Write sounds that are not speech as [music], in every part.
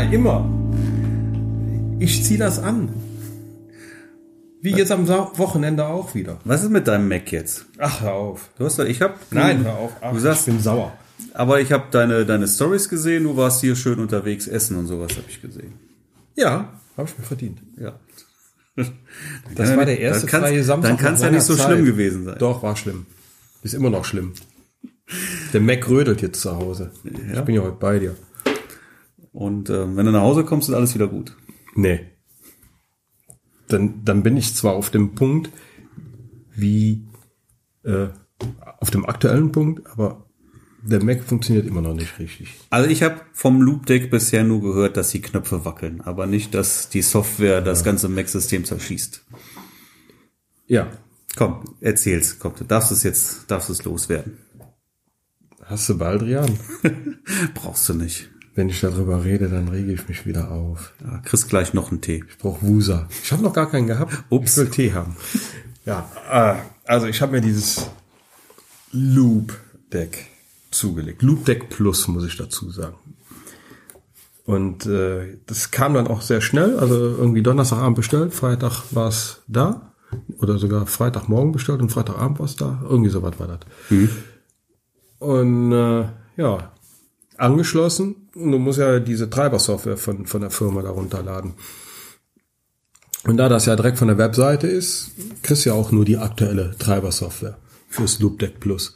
Ja, immer. Ich zieh das an. Wie jetzt am Sa Wochenende auch wieder. Was ist mit deinem Mac jetzt? Ach, hör auf. Du hast doch, ich hab. Nein, hör auf. Ach, du sagst, ich bin sauer. aber ich habe deine deine Stories gesehen. Du warst hier schön unterwegs essen und sowas habe ich gesehen. Ja, habe ich mir verdient. Ja. [laughs] Das war der erste dann freie Samstag. Dann kann es ja nicht so langer schlimm Zeit. gewesen sein. Doch, war schlimm. Ist immer noch schlimm. Der Mac rödelt jetzt zu Hause. Ich bin ja heute bei dir. Und ähm, wenn du nach Hause kommst, ist alles wieder gut. Nee. Dann, dann bin ich zwar auf dem Punkt, wie äh, auf dem aktuellen Punkt, aber der Mac funktioniert immer noch nicht richtig. Also ich habe vom Loop Deck bisher nur gehört, dass die Knöpfe wackeln, aber nicht, dass die Software das ganze Mac-System zerschießt. Ja. Komm, erzähl's. Komm, du darfst es jetzt, darfst es loswerden. Hast du Baldrian? [laughs] Brauchst du nicht. Wenn ich darüber rede, dann rege ich mich wieder auf. Ja, kriegst gleich noch einen Tee. Ich brauche Wusa. Ich habe noch gar keinen gehabt. Ups. Ich will Tee haben. Ja, äh, also ich habe mir dieses Loop Deck zugelegt. Loop Deck Plus muss ich dazu sagen. Und äh, das kam dann auch sehr schnell, also irgendwie Donnerstagabend bestellt, Freitag war es da oder sogar Freitagmorgen bestellt und Freitagabend war es da. Irgendwie sowas war das. Und äh, ja, angeschlossen. Und du musst ja diese Treibersoftware von, von der Firma da runterladen. Und da das ja direkt von der Webseite ist, kriegst du ja auch nur die aktuelle Treibersoftware fürs Loop Deck Plus.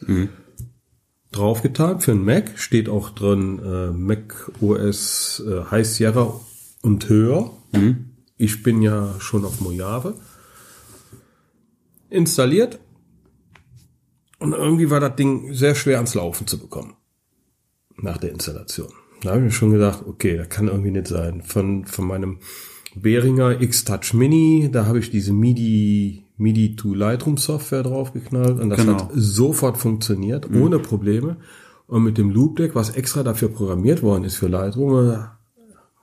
Draufgetan für einen Mac steht auch drin äh, Mac OS äh, High Sierra und höher. Ich bin ja schon auf Mojave. Installiert. Und irgendwie war das Ding sehr schwer ans Laufen zu bekommen. Nach der Installation. Da habe ich mir schon gedacht, okay, das kann irgendwie nicht sein. Von, von meinem Behringer X-Touch Mini, da habe ich diese MIDI, MIDI to Lightroom Software draufgeknallt und das Genau. hat sofort funktioniert, ohne Probleme. Und mit dem Loop Deck, was extra dafür programmiert worden ist für Lightroom, äh,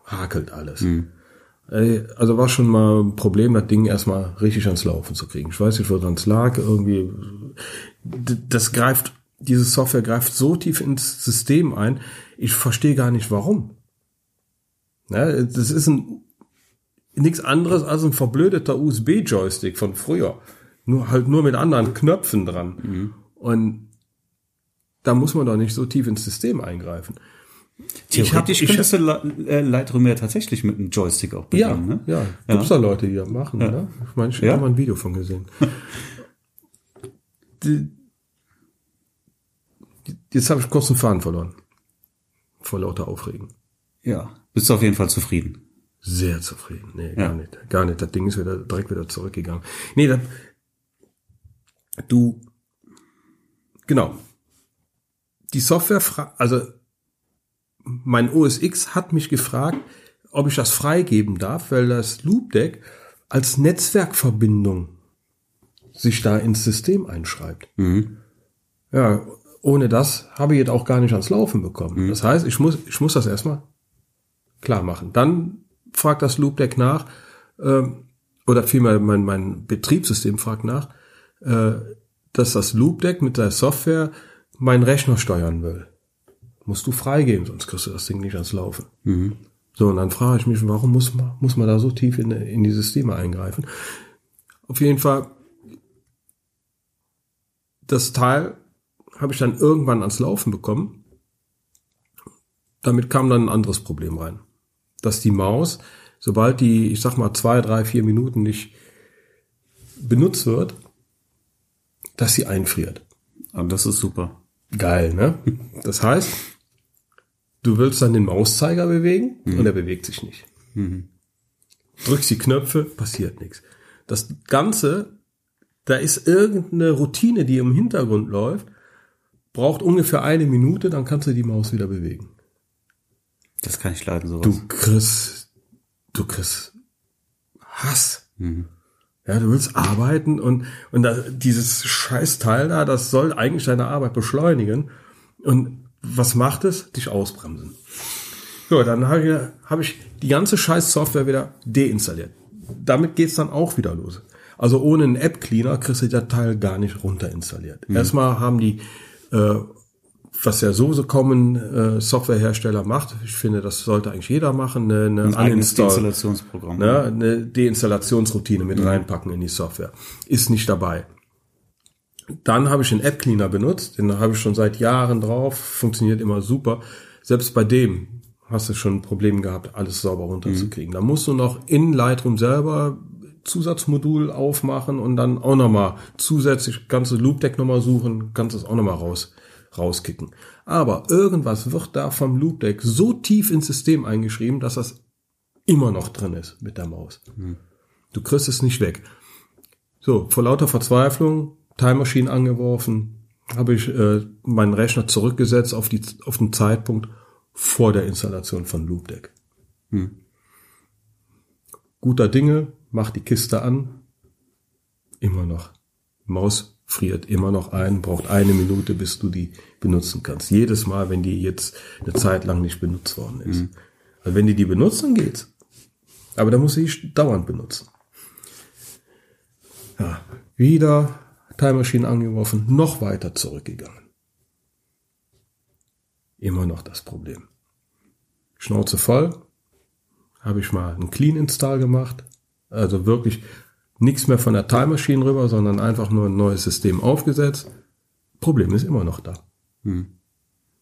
hakelt alles. Ey, Also war schon mal ein Problem, das Ding erstmal richtig ans Laufen zu kriegen. Ich weiß nicht, woran es lag. Irgendwie, das greift, diese Software greift so tief ins System ein. Ich verstehe gar nicht, warum. Ja, das ist ein, nichts anderes als ein verblödeter USB-Joystick von früher. Nur halt nur mit anderen Knöpfen dran. Und da muss man doch nicht so tief ins System eingreifen. Theoretisch ich könntest du Li- äh, Lightroom ja tatsächlich mit einem Joystick auch Ja, bedienen, ne? ja, gibt's da Leute, die das machen, ne? Ich meine, ich Ja? habe mal ein Video von gesehen. [laughs] Die- Jetzt habe ich kurz den Faden verloren. Vor lauter Aufregen. Ja. Bist du auf jeden Fall zufrieden. Sehr zufrieden. Nee, Ja. gar nicht. Gar nicht. Das Ding ist wieder direkt wieder zurückgegangen. Nee, das, du, genau. Die Software, also mein OS X hat mich gefragt, ob ich das freigeben darf, weil das Loop Deck als Netzwerkverbindung sich da ins System einschreibt. Ja, ohne das habe ich jetzt auch gar nicht ans Laufen bekommen. Das heißt, ich muss, ich muss das erstmal klar machen. Dann fragt das Loop Deck nach, ähm, oder vielmehr mein, mein Betriebssystem fragt nach, äh, dass das Loop Deck mit der Software meinen Rechner steuern will. Musst du freigeben, sonst kriegst du das Ding nicht ans Laufen. So, und dann frage ich mich, warum muss man, muss man da so tief in, in die Systeme eingreifen? Auf jeden Fall, das Teil habe ich dann irgendwann ans Laufen bekommen. Damit kam dann ein anderes Problem rein. Dass die Maus, sobald die, ich sag mal, zwei, drei, vier Minuten nicht benutzt wird, dass sie einfriert. Und das ist super. Geil, ne? [laughs] Das heißt, du willst dann den Mauszeiger bewegen und er bewegt sich nicht. Drückst die Knöpfe, passiert nichts. Das Ganze, da ist irgendeine Routine, die im Hintergrund läuft, braucht ungefähr eine Minute, dann kannst du die Maus wieder bewegen. Das kann ich leiden, sowas. Du kriegst, du kriegst Hass. Ja, du willst arbeiten und, und da, dieses Scheißteil da, das soll eigentlich deine Arbeit beschleunigen. Und was macht es? Dich ausbremsen. So, dann habe ich, hab ich die ganze Scheiß-Software wieder deinstalliert. Damit geht's dann auch wieder los. Also ohne einen App-Cleaner kriegst du das Teil gar nicht runterinstalliert. Erstmal haben die äh, was ja kaum ein äh, Softwarehersteller macht. Ich finde, das sollte eigentlich jeder machen. Eine, eine Ein eigenes Uninstall- Installationsprogramm. ne, eine Deinstallationsroutine mit reinpacken in die Software. Ist nicht dabei. Dann habe ich einen App Cleaner benutzt, den habe ich schon seit Jahren drauf, funktioniert immer super. Selbst bei dem hast du schon ein Problem gehabt, alles sauber runterzukriegen. Da musst du noch in Lightroom selber Zusatzmodul aufmachen und dann auch nochmal zusätzlich ganze Loopdeck nochmal suchen, kannst es auch nochmal raus, rauskicken. Aber irgendwas wird da vom Loopdeck so tief ins System eingeschrieben, dass das immer noch drin ist mit der Maus. Du kriegst es nicht weg. So, vor lauter Verzweiflung, Time Machine angeworfen, habe ich äh, meinen Rechner zurückgesetzt auf, die, auf den Zeitpunkt vor der Installation von Loopdeck. Guter Dinge, mach die Kiste an, immer noch. Maus friert immer noch ein, braucht eine Minute, bis du die benutzen kannst. Jedes Mal, wenn die jetzt eine Zeit lang nicht benutzt worden ist. Also wenn die die benutzen, geht's. Aber da muss ich dauernd benutzen. Ja, wieder Time Machine angeworfen, noch weiter zurückgegangen. Immer noch das Problem. Schnauze voll, habe ich mal einen Clean Install gemacht. Also wirklich nichts mehr von der Time Machine rüber, sondern einfach nur ein neues System aufgesetzt. Problem ist immer noch da.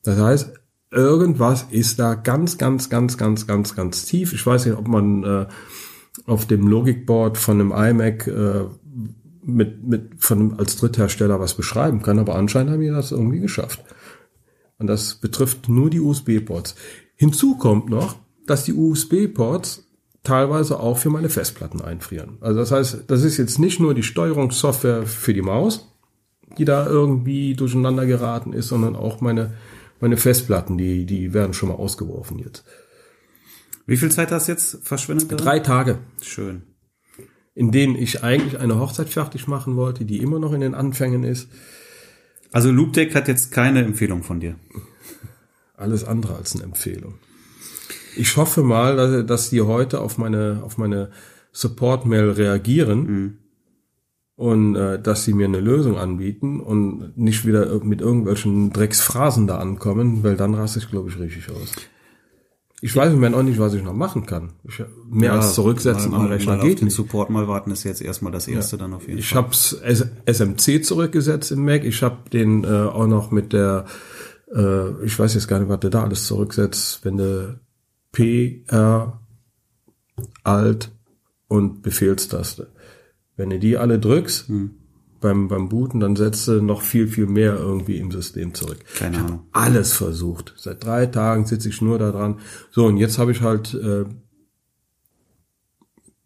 Das heißt, irgendwas ist da ganz, ganz, ganz, ganz, ganz, ganz tief. Ich weiß nicht, ob man äh, auf dem Logikboard von einem iMac äh, mit, mit von einem, als Dritthersteller was beschreiben kann, aber anscheinend haben wir das irgendwie geschafft. Und das betrifft nur die USB-Ports. Hinzu kommt noch, dass die USB-Ports teilweise auch für meine Festplatten einfrieren. Also das heißt, das ist jetzt nicht nur die Steuerungssoftware für die Maus, die da irgendwie durcheinander geraten ist, sondern auch meine, meine Festplatten, die, die werden schon mal ausgeworfen jetzt. Wie viel Zeit hast du jetzt verschwendet? darin? Drei Tage, Schön. in denen ich eigentlich eine Hochzeit fertig machen wollte, die immer noch in den Anfängen ist. Also Loopdeck hat jetzt keine Empfehlung von dir. Alles andere als eine Empfehlung. Ich hoffe mal, dass, dass die heute auf meine, auf meine Support-Mail reagieren und äh, dass sie mir eine Lösung anbieten und nicht wieder mit irgendwelchen Drecksphrasen da ankommen, weil dann raste ich, glaube ich, richtig aus. Ich weiß im Moment auch nicht, was ich noch machen kann. Ich, mehr als zurücksetzen mal, am Rechner mal auf geht den nicht. Support mal warten ist jetzt erstmal das erste dann auf jeden Ich Fall. habe SMC zurückgesetzt im Mac. Ich habe den äh, auch noch mit der, äh, ich weiß jetzt gar nicht, was du da alles zurücksetzt, wenn du P, R, Alt und Befehlstaste. Wenn du die alle drückst Hm. beim, beim Booten, dann setzt du noch viel, viel mehr irgendwie im System zurück. Keine ich hab Ahnung. alles versucht. Seit drei Tagen sitze ich nur da dran. So, und jetzt habe ich halt, äh,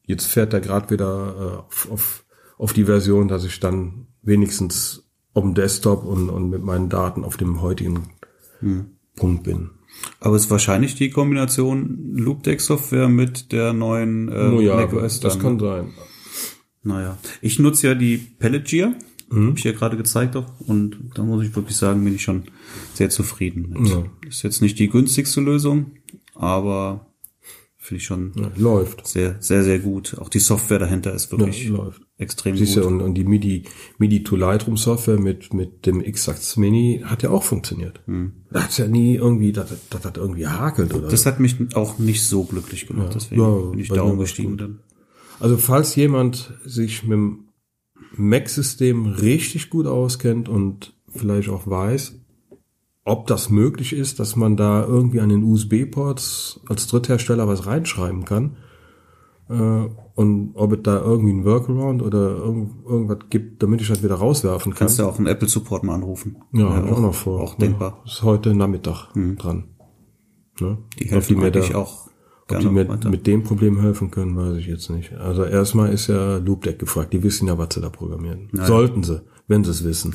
jetzt fährt er gerade wieder äh, auf, auf, auf die Version, dass ich dann wenigstens auf dem Desktop und, und mit meinen Daten auf dem heutigen Hm. Punkt bin. Aber es ist wahrscheinlich die Kombination Loopdeck-Software mit der neuen äh, Oh ja, macOS das kann sein. Naja, ich nutze ja die Pellet Gear, Mhm. habe ich ja gerade gezeigt auch, und da muss ich wirklich sagen, bin ich schon sehr zufrieden mit. Ja. Ist jetzt nicht die günstigste Lösung, aber finde ich schon Ja, läuft. sehr, sehr, sehr gut. Auch die Software dahinter ist wirklich Ja, extrem Siehst gut. du, und, und die MIDI, MIDI to Lightroom Software mit, mit dem X-Acts Mini hat ja auch funktioniert. Da hat's ja nie irgendwie, das, das hat irgendwie hakelt oder Das hat mich auch nicht so glücklich gemacht, deswegen Ja, bin ich da umgestiegen dann. Also falls jemand sich mit dem Mac-System richtig gut auskennt und vielleicht auch weiß, ob das möglich ist, dass man da irgendwie an den USB-Ports als Dritthersteller was reinschreiben kann äh, und ob es da irgendwie ein Workaround oder irgend, irgendwas gibt, damit ich das wieder rauswerfen kann. Kannst du auch einen Apple Support mal anrufen. Ja, hab ich auch noch vor. Auch denkbar. Ja, ist heute Nachmittag dran. Ne? Die Ob helfen mir da- auch Ob die mir weiter. mit dem Problem helfen können, weiß ich jetzt nicht. Also erstmal ist ja Loopdeck gefragt. Die wissen ja, was sie da programmieren. Sollten sie, wenn sie es wissen.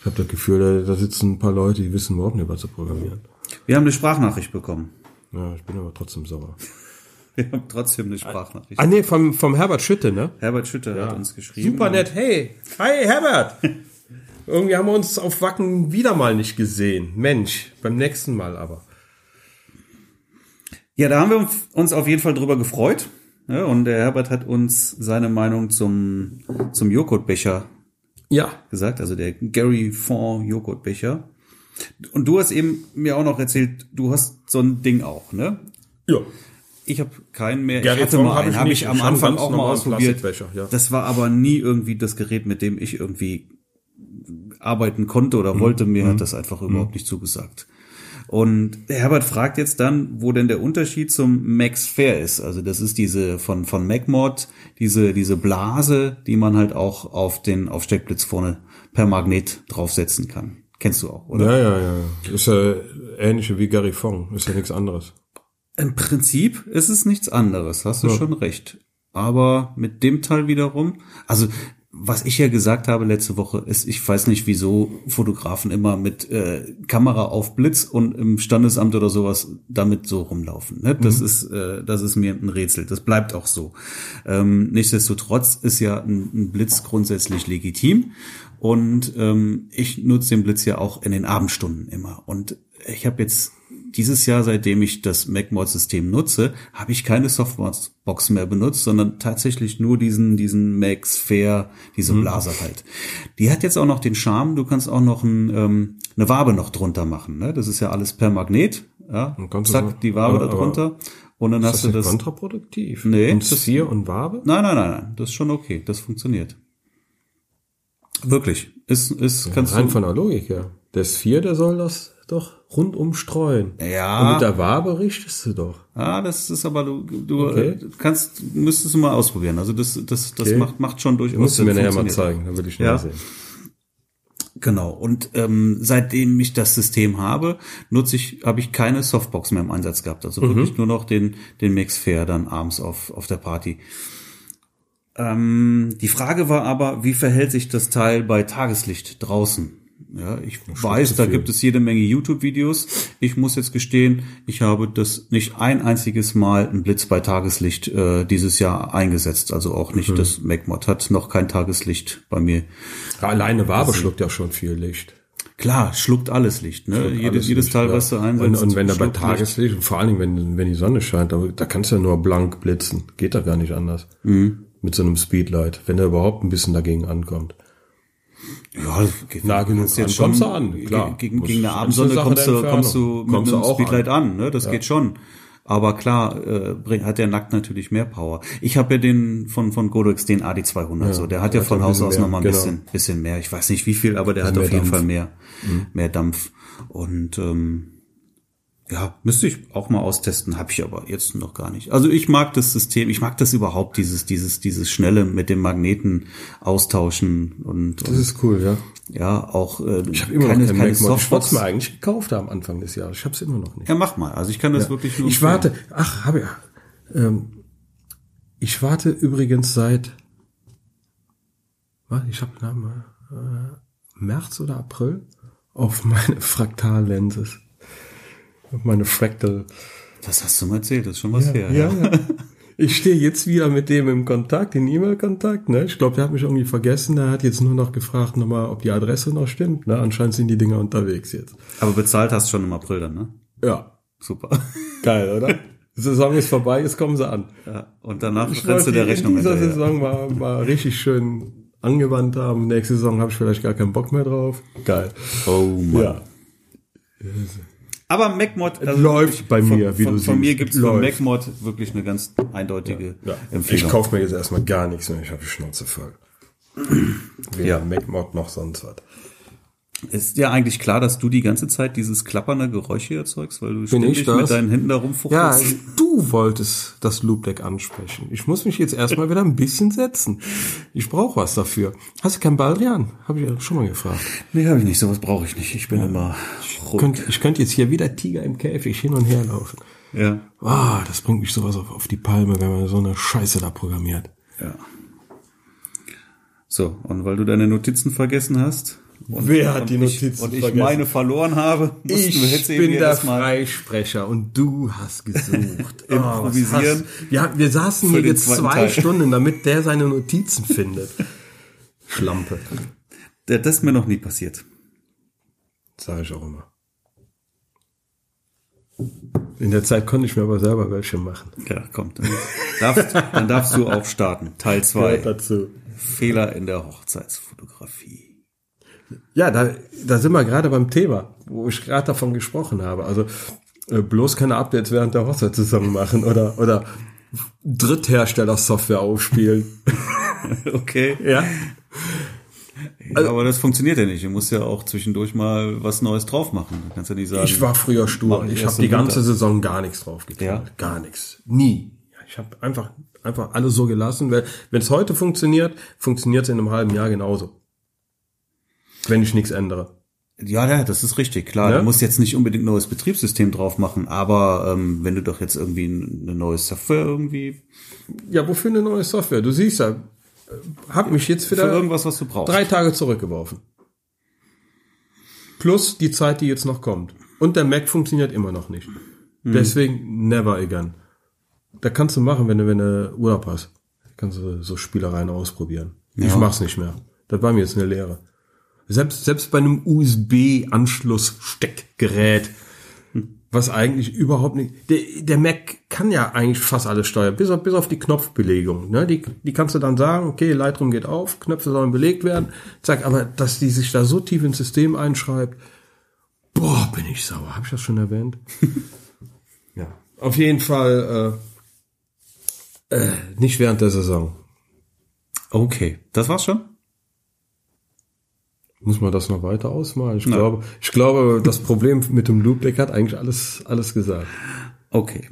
Ich habe das Gefühl, da, da sitzen ein paar Leute, die wissen überhaupt nicht, was sie programmieren. Wir haben eine Sprachnachricht bekommen. Ja, ich bin aber trotzdem sauer. [laughs] Wir haben trotzdem eine Sprachnachricht. Ah nee, vom, vom Herbert Schütte, ne? Herbert Schütter hat uns geschrieben. Super nett. Hey, hi Herbert. [laughs] Irgendwie haben wir uns auf Wacken wieder mal nicht gesehen. Mensch, beim nächsten Mal aber. Ja, da haben wir uns auf jeden Fall drüber gefreut. Ja, und der Herbert hat uns seine Meinung zum, zum Joghurtbecher Ja, gesagt, also der Gary Fond Joghurtbecher. Und du hast eben mir auch noch erzählt, du hast so ein Ding auch, ne? Ja. Ich habe keinen mehr. Gary ich hatte Fong mal hab einen, ich habe nicht. ich am Anfang auch mal ausprobiert. Ja. Das war aber nie irgendwie das Gerät, mit dem ich irgendwie arbeiten konnte oder wollte. Mir hat das einfach überhaupt nicht zugesagt. Und Herbert fragt jetzt dann, wo denn der Unterschied zum Max Fair ist. Also das ist diese von von MacMod, diese diese Blase, die man halt auch auf den auf Steckblitz vorne per Magnet draufsetzen kann. Kennst du auch, oder? Ja, ja, ja. Ist ja ähnliche wie Gary Fong. Ist ja nichts anderes. Im Prinzip ist es nichts anderes, hast du schon recht. Aber mit dem Teil wiederum, also was ich ja gesagt habe letzte Woche, ist, ich weiß nicht, wieso Fotografen immer mit äh, Kamera auf Blitz und im Standesamt oder sowas damit so rumlaufen. Ne? Das ist, äh, das ist mir ein Rätsel. Das bleibt auch so. Ähm, nichtsdestotrotz ist ja ein, ein Blitz grundsätzlich legitim und ähm, ich nutze den Blitz ja auch in den Abendstunden immer. Und ich habe jetzt dieses Jahr, seitdem ich das MacMod-System nutze, habe ich keine Softbox mehr benutzt, sondern tatsächlich nur diesen, diesen Max Fair, diese Blase halt. Die hat jetzt auch noch den Charme, du kannst auch noch ein, ähm, eine Wabe noch drunter machen. Ne? Das ist ja alles per Magnet. Ja? Du so- Zack, die Wabe aber- da drunter. Und dann hast Ist du das das. kontraproduktiv? Nee, Und das- Sphere und Wabe? Nein, nein, nein, nein. Das ist schon okay. Das funktioniert. Wirklich. Ist, ist, kannst Rein du. von der Logik her. Der Sphere, der soll das doch rundum streuen. Ja. Und mit der Wabe richtest du doch. Ah, das ist aber du, du Okay. kannst, müsstest du mal ausprobieren. Also das, das, das Okay. macht, macht schon durchaus Musst du mir Sinn, nachher mal zeigen, dann will ich Ja. sehen. Genau. Und ähm, seitdem ich das System habe, nutze ich, habe ich keine Softbox mehr im Einsatz gehabt. Also wirklich nur noch den, den Mix Fair dann abends auf, auf der Party. Ähm, die Frage war aber, wie verhält sich das Teil bei Tageslicht draußen? Ja, ich weiß, da gibt es jede Menge YouTube-Videos. Ich muss jetzt gestehen, ich habe das nicht ein einziges Mal einen Blitz bei Tageslicht äh, dieses Jahr eingesetzt. Also auch nicht das MacMod hat noch kein Tageslicht bei mir Ja, alleine Wabe schluckt ja schon viel Licht. Klar, schluckt alles Licht, ne? Schluckt jedes, jedes Licht, Teil, ja. was du einsetzt. Und, und wenn da bei Licht. Tageslicht, und vor allen Dingen, wenn, wenn die Sonne scheint, da, da kannst du ja nur blank blitzen. Geht da gar nicht anders. Mhm. Mit so einem Speedlight, wenn er überhaupt ein bisschen dagegen ankommt. Ja, Nah genug an, schon kommst du an, klar. Gegen, gegen eine Abendsonne kommst du, kommst du mit Kommst du einem auch Speedlight an. an, ne? Das geht schon. Aber klar, äh, bring- hat der Nackt natürlich mehr Power. Ich habe ja den von von Godox den AD200 so, der hat ja der hat von Haus aus mehr, noch mal ein genau. bisschen bisschen mehr. Ich weiß nicht wie viel, aber der hat auf jeden Dampf. Mhm. Fall mehr mehr Dampf und ähm, ja, müsste ich auch mal austesten, habe ich aber jetzt noch gar nicht. Also ich mag das System, ich mag das überhaupt, dieses, dieses, dieses schnelle mit dem Magneten austauschen und, Das und ist cool, ja. ja, auch äh, Ich habe immer keine, noch keine Mod. Ich wollte Softbox. es mir eigentlich gekauft haben Anfang des Jahres. Ich habe es immer noch nicht. Ja, mach mal. Also ich kann das wirklich nur. Ich empfehlen. warte, ach, habe ja. Ähm, ich warte übrigens seit, was, ich habe Namen, äh, März oder April auf meine [laughs] Fraktallenses. Meine Fractal. Das hast du mal erzählt, das ist schon was her. Ja, ja. Ich stehe jetzt wieder mit dem im Kontakt, in E-Mail-Kontakt. Ne? Ich glaube, der hat mich irgendwie vergessen. Der hat jetzt nur noch gefragt, nochmal, ob die Adresse noch stimmt. Ne? Anscheinend sind die Dinger unterwegs jetzt. Aber bezahlt hast du schon im April dann, ne? Ja, Super. geil, oder? Die Saison ist vorbei, jetzt kommen sie an. Ja, und danach Ich rennst du der Rechnung in dieser hinterher. Saison mal, mal richtig schön angewandt haben. Nächste Saison habe ich vielleicht gar keinen Bock mehr drauf. Geil. Oh Mann. Ja. Aber MacMod also läuft bei von, mir, wie von, du Von siehst. mir gibt's von Läuft. MacMod wirklich eine ganz eindeutige ja. Ich Empfehlung. kaufe mir jetzt erstmal gar nichts mehr. Ich habe die Schnauze voll. [clears throat] Weder Ja. MacMod noch sonst was. Ist dir eigentlich klar, dass du die ganze Zeit dieses klappernde Geräusch hier erzeugst, weil du ich ständig mit deinen Händen da Ja, rumfuchtelst? du wolltest das Loop Deck ansprechen. Ich muss mich jetzt erstmal wieder ein bisschen setzen. Ich brauche was dafür. Hast du kein Baldrian? Habe ich ja schon mal gefragt. Nee, habe ich nicht. Sowas brauche ich nicht. Ich bin immer ruhig. Ich könnte jetzt hier wieder Tiger im Käfig hin und her laufen. Ja. Ah, das bringt mich sowas auf, auf die Palme, wenn man so eine Scheiße da programmiert. Ja. So, und weil du deine Notizen vergessen hast. Und, Wer hat die ich, Notizen Und ich vergessen? meine verloren habe, wir Ich bin der Freisprecher und du hast gesucht. [laughs] Oh, Improvisieren. hast- Ja, wir saßen hier jetzt zwei Teil. Stunden, damit der seine Notizen findet. [laughs] Schlampe. Das ist mir noch nie passiert. Sage ich auch immer. In der Zeit konnte ich mir aber selber welche machen. Ja, kommt. Dann darfst, dann darfst du auch starten. Teil 2. dazu. Fehler in der Hochzeitsfotografie. Ja, da, da sind wir gerade beim Thema, wo ich gerade davon gesprochen habe. Also äh, bloß keine Updates während der Hochzeitssaison machen oder oder Dritthersteller-Software aufspielen. [laughs] okay. ja. Also, aber das funktioniert ja nicht. Du musst ja auch zwischendurch mal was Neues drauf machen. Du kannst ja nicht sagen. Ich war früher stur. Ich erst habe die im Winter. ganze Saison gar nichts drauf getan. Ja? Gar nichts. Nie. Ja, Ich habe einfach einfach alles so gelassen. Weil Wenn es heute funktioniert, funktioniert es in einem halben Jahr genauso. Wenn ich nichts ändere. Ja, ja, das ist richtig, klar. Ja? Du musst jetzt nicht unbedingt ein neues Betriebssystem drauf machen, aber ähm, wenn du doch jetzt irgendwie ein- eine neue Software irgendwie Ja, wofür eine neue Software? Du siehst ja, hab mich jetzt für wieder irgendwas, was du brauchst. drei Tage zurückgeworfen. Plus die Zeit, die jetzt noch kommt. Und der Mac funktioniert immer noch nicht. Deswegen never again. Da kannst du machen, wenn du, wenn du Urlaub hast. Kannst du so Spielereien ausprobieren. Ich Ja. mach's nicht mehr. Das war mir jetzt eine Lehre. Selbst, selbst bei einem USB-Anschluss-Steckgerät, was eigentlich überhaupt nicht, der, der Mac kann ja eigentlich fast alles steuern, bis auf, bis auf die Knopfbelegung, ne? Die, die kannst du dann sagen, okay, Lightroom geht auf, Knöpfe sollen belegt werden, zack, aber dass die sich da so tief ins System einschreibt, boah, bin ich sauer. Habe ich das schon erwähnt? [laughs] ja. Auf jeden Fall, äh, äh, nicht während der Saison. Okay, das war's schon? Muss man das noch weiter ausmalen? Ich glaube, ich glaube, das Problem mit dem Loop Deck hat eigentlich alles, alles gesagt. Okay.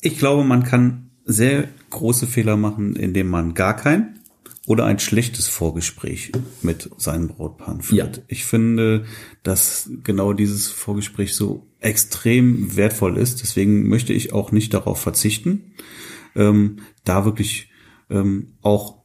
Ich glaube, man kann sehr große Fehler machen, indem man gar kein oder ein schlechtes Vorgespräch mit seinen Brautpaaren führt. Ja. Ich finde, dass genau dieses Vorgespräch so extrem wertvoll ist. Deswegen möchte ich auch nicht darauf verzichten, ähm, da wirklich ähm, auch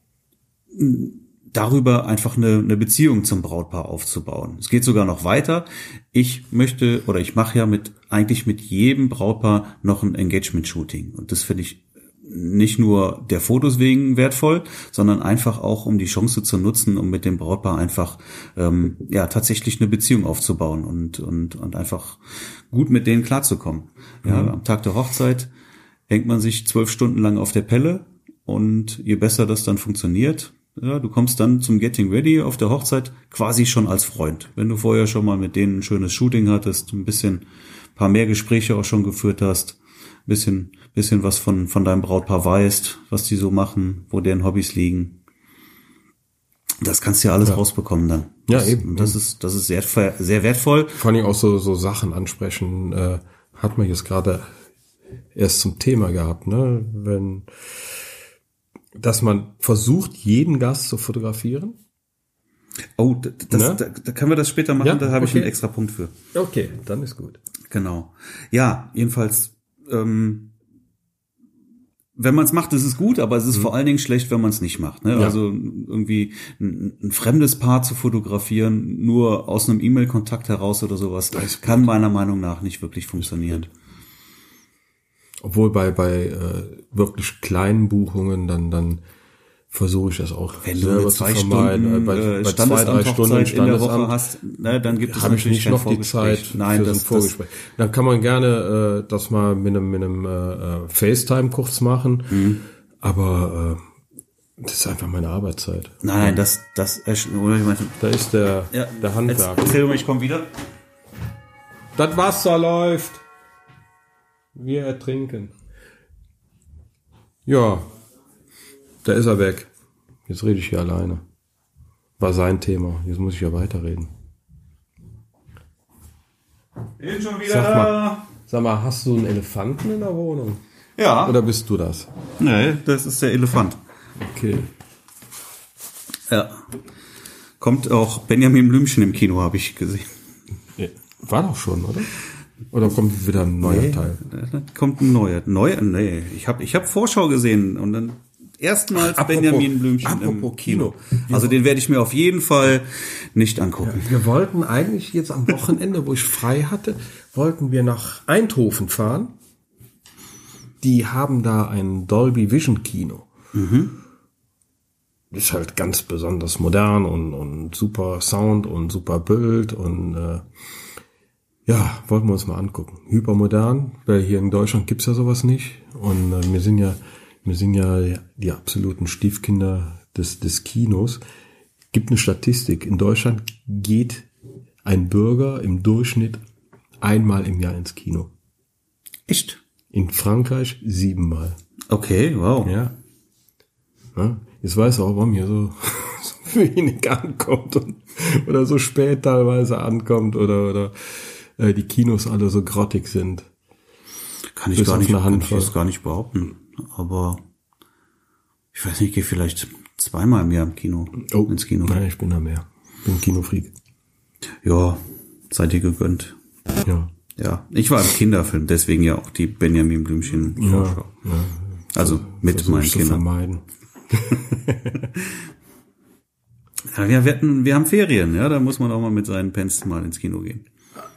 darüber einfach eine, eine Beziehung zum Brautpaar aufzubauen. Es geht sogar noch weiter. Ich möchte oder ich mache ja mit eigentlich mit jedem Brautpaar noch ein Engagement-Shooting. Und das finde ich nicht nur der Fotos wegen wertvoll, sondern einfach auch, um die Chance zu nutzen, um mit dem Brautpaar einfach ähm, ja tatsächlich eine Beziehung aufzubauen und und und einfach gut mit denen klarzukommen. Ja, am Tag der Hochzeit hängt man sich zwölf Stunden lang auf der Pelle und je besser das dann funktioniert, ja, du kommst dann zum Getting Ready auf der Hochzeit quasi schon als Freund. Wenn du vorher schon mal mit denen ein schönes Shooting hattest, ein bisschen, paar mehr Gespräche auch schon geführt hast, ein bisschen, bisschen was von, von deinem Brautpaar weißt, was die so machen, wo deren Hobbys liegen. Das kannst du ja alles rausbekommen dann. Ja, das, eben. Und das ist, das ist sehr, sehr wertvoll. Vor allem auch so, so Sachen ansprechen, äh, hat man jetzt gerade erst zum Thema gehabt, ne? Wenn, dass man versucht, jeden Gast zu fotografieren. Oh, das, Ne? da, da können wir das später machen, Ja, da habe ich okay. einen extra Punkt für. Okay, dann ist gut. Genau. Ja, jedenfalls, ähm, wenn man es macht, ist es gut, aber es ist vor allen Dingen schlecht, wenn man es nicht macht. Ne? Ja. Also irgendwie ein, ein fremdes Paar zu fotografieren, nur aus einem E-Mail-Kontakt heraus oder sowas, kann meiner Meinung nach nicht wirklich funktionieren. Obwohl bei, bei äh, wirklich kleinen Buchungen dann, dann versuche ich das auch Wenn du eine zwei Stunden äh, Standesamthochzeit in der Woche hast, ne, dann gibt es habe ich natürlich nicht noch die. Zeit Nein, für das, so ein Vorgespräch. Dann kann man gerne äh, das mal mit einem, mit einem äh, äh, FaceTime kurz machen, Mhm. aber äh, das ist einfach meine Arbeitszeit. Nein, nein, das, das, äh, oder ich meine, Da ist der, ja, der Handwerk. erzähl mir, ich komme wieder. Das Wasser läuft. Wir ertrinken. Ja, da ist er weg. Jetzt rede ich hier alleine. War sein Thema. Jetzt muss ich ja weiterreden. Bin schon wieder Sag da. mal. Sag mal, hast du einen Elefanten in der Wohnung? Ja, Oder bist du das? nee, das ist der Elefant. Okay. Ja. Kommt auch Benjamin Blümchen im Kino, habe ich gesehen. Ja, War doch schon, oder? Oder kommt wieder ein neuer Teil? Da kommt ein neuer. Neuer? Nee, ich habe ich hab Vorschau gesehen und dann erstmals Apropos- Benjamin Blümchen im Kino. Also den werde ich mir auf jeden Fall nicht angucken. Wir wollten eigentlich jetzt am Wochenende, wo ich frei hatte, wollten wir nach Eindhoven fahren. Die haben da ein Dolby Vision Kino. Ist halt ganz besonders modern und, und super Sound und super Bild und äh, ja, wollten wir uns mal angucken. Hypermodern, weil hier in Deutschland gibt's ja sowas nicht. Und äh, wir sind ja, wir sind ja die absoluten Stiefkinder des, des Kinos. gibt eine Statistik. In Deutschland geht ein Bürger im Durchschnitt einmal im Jahr ins Kino. Echt? In Frankreich siebenmal. Okay, wow. Ja. ja. Jetzt weiß auch, warum hier so, [laughs] so wenig ankommt und, oder so spät teilweise ankommt oder, oder äh, die Kinos alle so grottig sind. Kann ich Bis gar nicht, kann ich jetzt gar nicht behaupten. Aber ich weiß nicht, ich gehe vielleicht zweimal im Jahr im Kino ins Kino. Nein, ich bin da mehr. Bin Kinofreak. Ja, seid ihr gegönnt. Ja. Ja, ich war im Kinderfilm, deswegen ja auch die Benjamin Blümchen Vorschau. ja. Also mit Versuch meinen Kindern. vermeiden. [laughs] Ja, wir, wir, hatten, wir haben Ferien, ja, da muss man auch mal mit seinen Pens mal ins Kino gehen.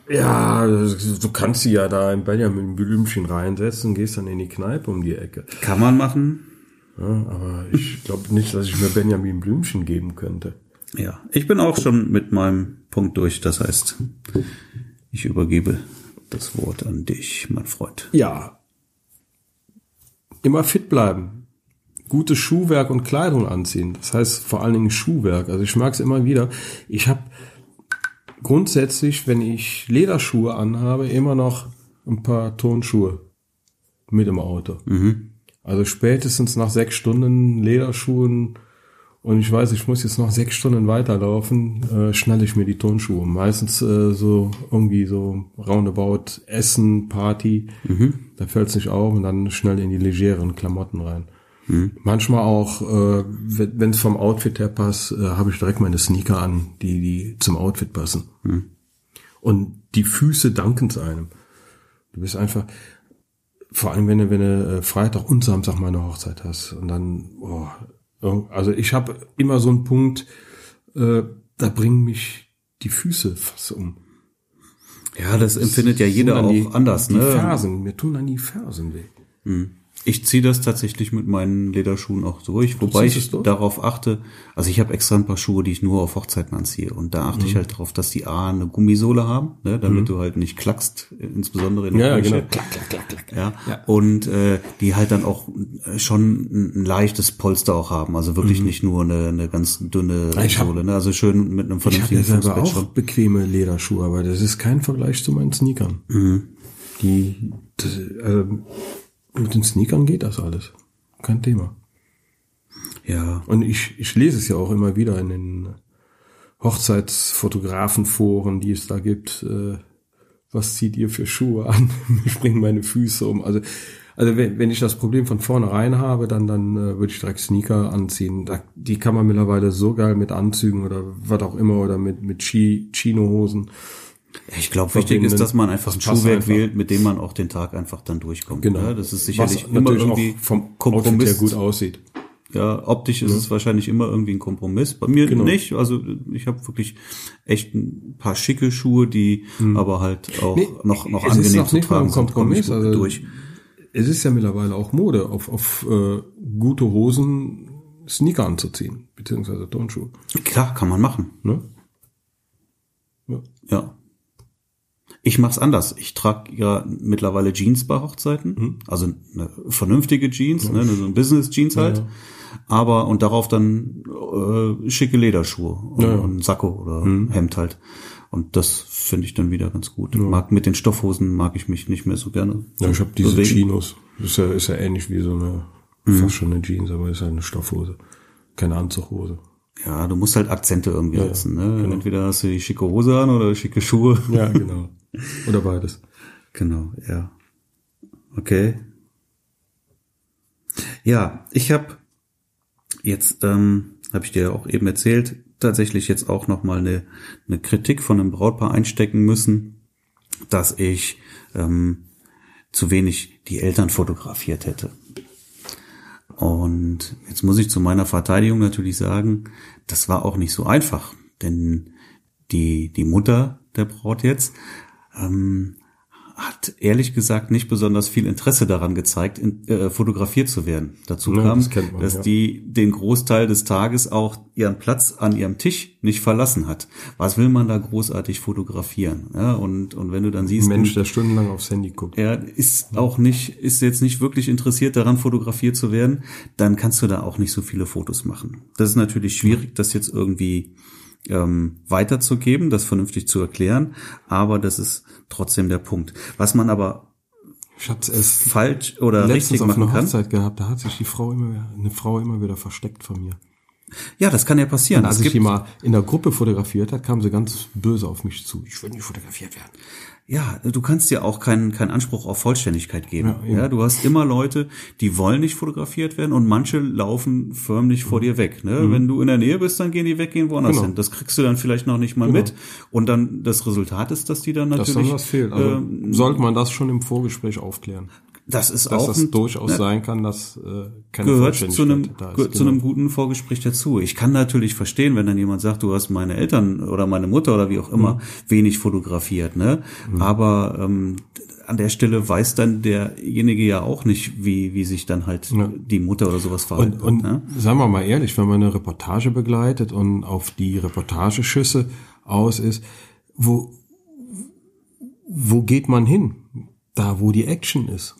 Ja, du kannst sie ja da in Benjamin Blümchen reinsetzen, gehst dann in die Kneipe um die Ecke. Kann man machen. Ja, aber ich glaube nicht, dass ich mir Benjamin Blümchen geben könnte. Ja, ich bin auch schon mit meinem Punkt durch. Das heißt, ich übergebe das Wort an dich, mein Freund. Ja. Immer fit bleiben. Gutes Schuhwerk und Kleidung anziehen. Das heißt vor allen Dingen Schuhwerk. Also ich mag es immer wieder. Ich habe grundsätzlich, wenn ich Lederschuhe anhabe, immer noch ein paar Tonschuhe mit im Auto. Also spätestens nach sechs Stunden Lederschuhen und ich weiß, ich muss jetzt noch sechs Stunden weiterlaufen, äh, schnalle ich mir die Tonschuhe. Meistens äh, so irgendwie so roundabout Essen, Party, da fällt es nicht auf und dann schnell in die legeren Klamotten rein. Manchmal auch, äh, wenn es vom Outfit her passt, äh, habe ich direkt meine Sneaker an, die, die zum Outfit passen. Und die Füße danken es einem. Du bist einfach, vor allem wenn du, wenn du äh, Freitag und Samstag mal eine Hochzeit hast und dann, oh, also ich habe immer so einen Punkt, äh, da bringen mich die Füße fast um. Ja, das empfindet ja jeder auch die, anders, die ne? Fersen, mir tun dann die Fersen weh. Ich ziehe das tatsächlich mit meinen Lederschuhen auch durch, wobei ich durch? darauf achte, also ich habe extra ein paar Schuhe, die ich nur auf Hochzeiten anziehe und da achte Mhm. ich halt darauf, dass die A eine Gummisohle haben, ne, damit du halt nicht klackst, insbesondere in der Ja, genau. Klack, klack, klack, klack. Ja, und äh, die halt dann auch äh, schon ein, ein leichtes Polster auch haben, also wirklich nicht nur eine, eine ganz dünne Mhm. Ich hab- Sohle, ne? also schön mit einem Ich habe vernünftigen ja selber Fußbett auch schon. bequeme Lederschuhe, aber das ist kein Vergleich zu meinen Sneakern. Die, das, also, mit den Sneakern geht das alles. Kein Thema. Ja, Und ich, ich lese es ja auch immer wieder in den Hochzeitsfotografenforen, die es da gibt. Äh, was zieht ihr für Schuhe an? [laughs] Mir springen meine Füße um. Also, also wenn, wenn ich das Problem von vornherein habe, dann, dann äh, würde ich direkt Sneaker anziehen. Da, die kann man mittlerweile so geil mit Anzügen oder was auch immer oder mit, mit Chi, Chino-Hosen. Ich glaube, wichtig ist, dass man einfach ein Schuhwerk einfach. wählt, mit dem man auch den Tag einfach dann durchkommt. Genau. Ne? Das ist sicherlich Was immer irgendwie auch vom Outfit Kompromiss. her gut aussieht. Ja, optisch ist es wahrscheinlich immer irgendwie ein Kompromiss. Bei mir Genau. nicht. Also ich habe wirklich echt ein paar schicke Schuhe, die aber halt auch Nee, noch noch es ist angenehm noch zu nicht mal tragen ein sind. Kompromiss, gut also- durch. Es ist ja mittlerweile auch Mode, auf, auf äh, gute Hosen Sneaker anzuziehen, beziehungsweise Turnschuhe. Klar, kann man machen. Ne? Ja. Ja. Ich mach's anders. Ich trage ja mittlerweile Jeans bei Hochzeiten, Mhm. also eine vernünftige Jeans, ne, so ein Business Jeans halt. ja. Aber und darauf dann äh, schicke Lederschuhe und Ja, Mhm. ja. ein Sakko oder Hemd halt. Und das finde ich dann wieder ganz gut. Mag mit den Stoffhosen mag ich mich nicht mehr so gerne. Ja, ich habe diese bewegen. Chinos. Das ist ja, ist ja ähnlich wie so eine, Mhm. fast schon eine Jeans, aber ist ja eine Stoffhose. Keine Anzughose. Ja, du musst halt Akzente irgendwie Ja, setzen. Ne? Entweder hast du die schicke Hose an oder schicke Schuhe. Ja, genau. [laughs] Oder beides. Genau, ja. Okay. Ja, ich habe jetzt, ähm, habe ich dir auch eben erzählt, tatsächlich jetzt auch noch mal eine, eine Kritik von einem Brautpaar einstecken müssen, dass ich ähm, zu wenig die Eltern fotografiert hätte. Und jetzt muss ich zu meiner Verteidigung natürlich sagen, das war auch nicht so einfach, denn die, die Mutter der Braut jetzt ähm, hat ehrlich gesagt nicht besonders viel Interesse daran gezeigt, in, äh, fotografiert zu werden. Dazu Ja, kam, das man, dass ja. die den Großteil des Tages auch ihren Platz an ihrem Tisch nicht verlassen hat. Was will man da großartig fotografieren? Ja, und, und wenn du dann siehst, Ein Mensch, der stundenlang aufs Handy guckt. er ist auch nicht, ist jetzt nicht wirklich interessiert daran, fotografiert zu werden, dann kannst du da auch nicht so viele Fotos machen. Das ist natürlich schwierig, das jetzt irgendwie ähm, weiterzugeben, das vernünftig zu erklären, aber das ist trotzdem der Punkt. Was man aber Ich hab's erst falsch oder letztens richtig auf machen einer kann. Hochzeit gehabt, da hat sich die Frau immer, eine Frau immer wieder versteckt von mir. Ja, das kann ja passieren. Und als ich die mal in der Gruppe fotografiert hat, kam sie ganz böse auf mich zu. Ich will nicht fotografiert werden. Ja, du kannst ja auch keinen keinen Anspruch auf Vollständigkeit geben. Ja, Ja, du hast immer Leute, die wollen nicht fotografiert werden und manche laufen förmlich vor dir weg. Ne? Wenn du in der Nähe bist, dann gehen die weg, gehen woanders Mhm. Genau. hin. Das kriegst du dann vielleicht noch nicht mal Genau. mit. Und dann das Resultat ist, dass die dann Dass natürlich. dann was fehlt. Also ähm, sollte man das schon im Vorgespräch aufklären. Das ist Dass auch das ein, durchaus ne, sein kann, dass äh, keine gehört zu einem, gehört zu Genau. einem guten Vorgespräch dazu. Ich kann natürlich verstehen, wenn dann jemand sagt, du hast meine Eltern oder meine Mutter oder wie auch immer Mhm. wenig fotografiert, ne? Aber ähm, an der Stelle weiß dann derjenige ja auch nicht, wie wie sich dann halt Ja. die Mutter oder sowas verhalten Und, und wird, ne? sagen wir mal ehrlich, wenn man eine Reportage begleitet und auf die Reportageschüsse aus ist, wo, wo geht man hin? Da, wo die Action ist.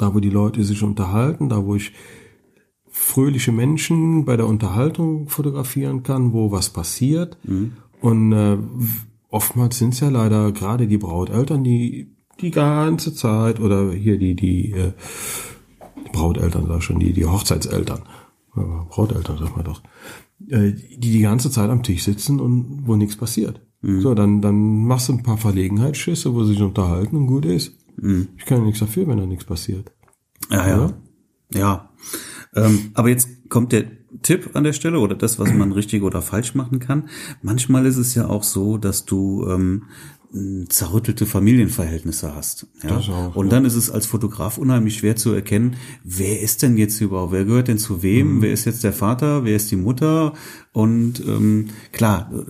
Da, wo die Leute sich unterhalten, da, wo ich fröhliche Menschen bei der Unterhaltung fotografieren kann, wo was passiert. Und äh, oftmals sind es ja leider gerade die Brauteltern, die die ganze Zeit oder hier die die äh, Brauteltern, sag ich schon, die, die Hochzeitseltern, Brauteltern, sag mal doch, äh, die die ganze Zeit am Tisch sitzen und wo nichts passiert. So, dann, dann machst du ein paar Verlegenheitsschüsse, wo sie sich unterhalten und gut ist. Ich kann ja nichts dafür, wenn da nichts passiert. Ja, ja. Oder? Ja. Ähm, aber jetzt kommt der Tipp an der Stelle oder das, was man richtig oder falsch machen kann. Manchmal ist es ja auch so, dass du ähm, zerrüttelte Familienverhältnisse hast. Ja? Das auch, und dann ist es als Fotograf unheimlich schwer zu erkennen, wer ist denn jetzt überhaupt, wer gehört denn zu wem, Mhm. wer ist jetzt der Vater, wer ist die Mutter und ähm, klar, äh,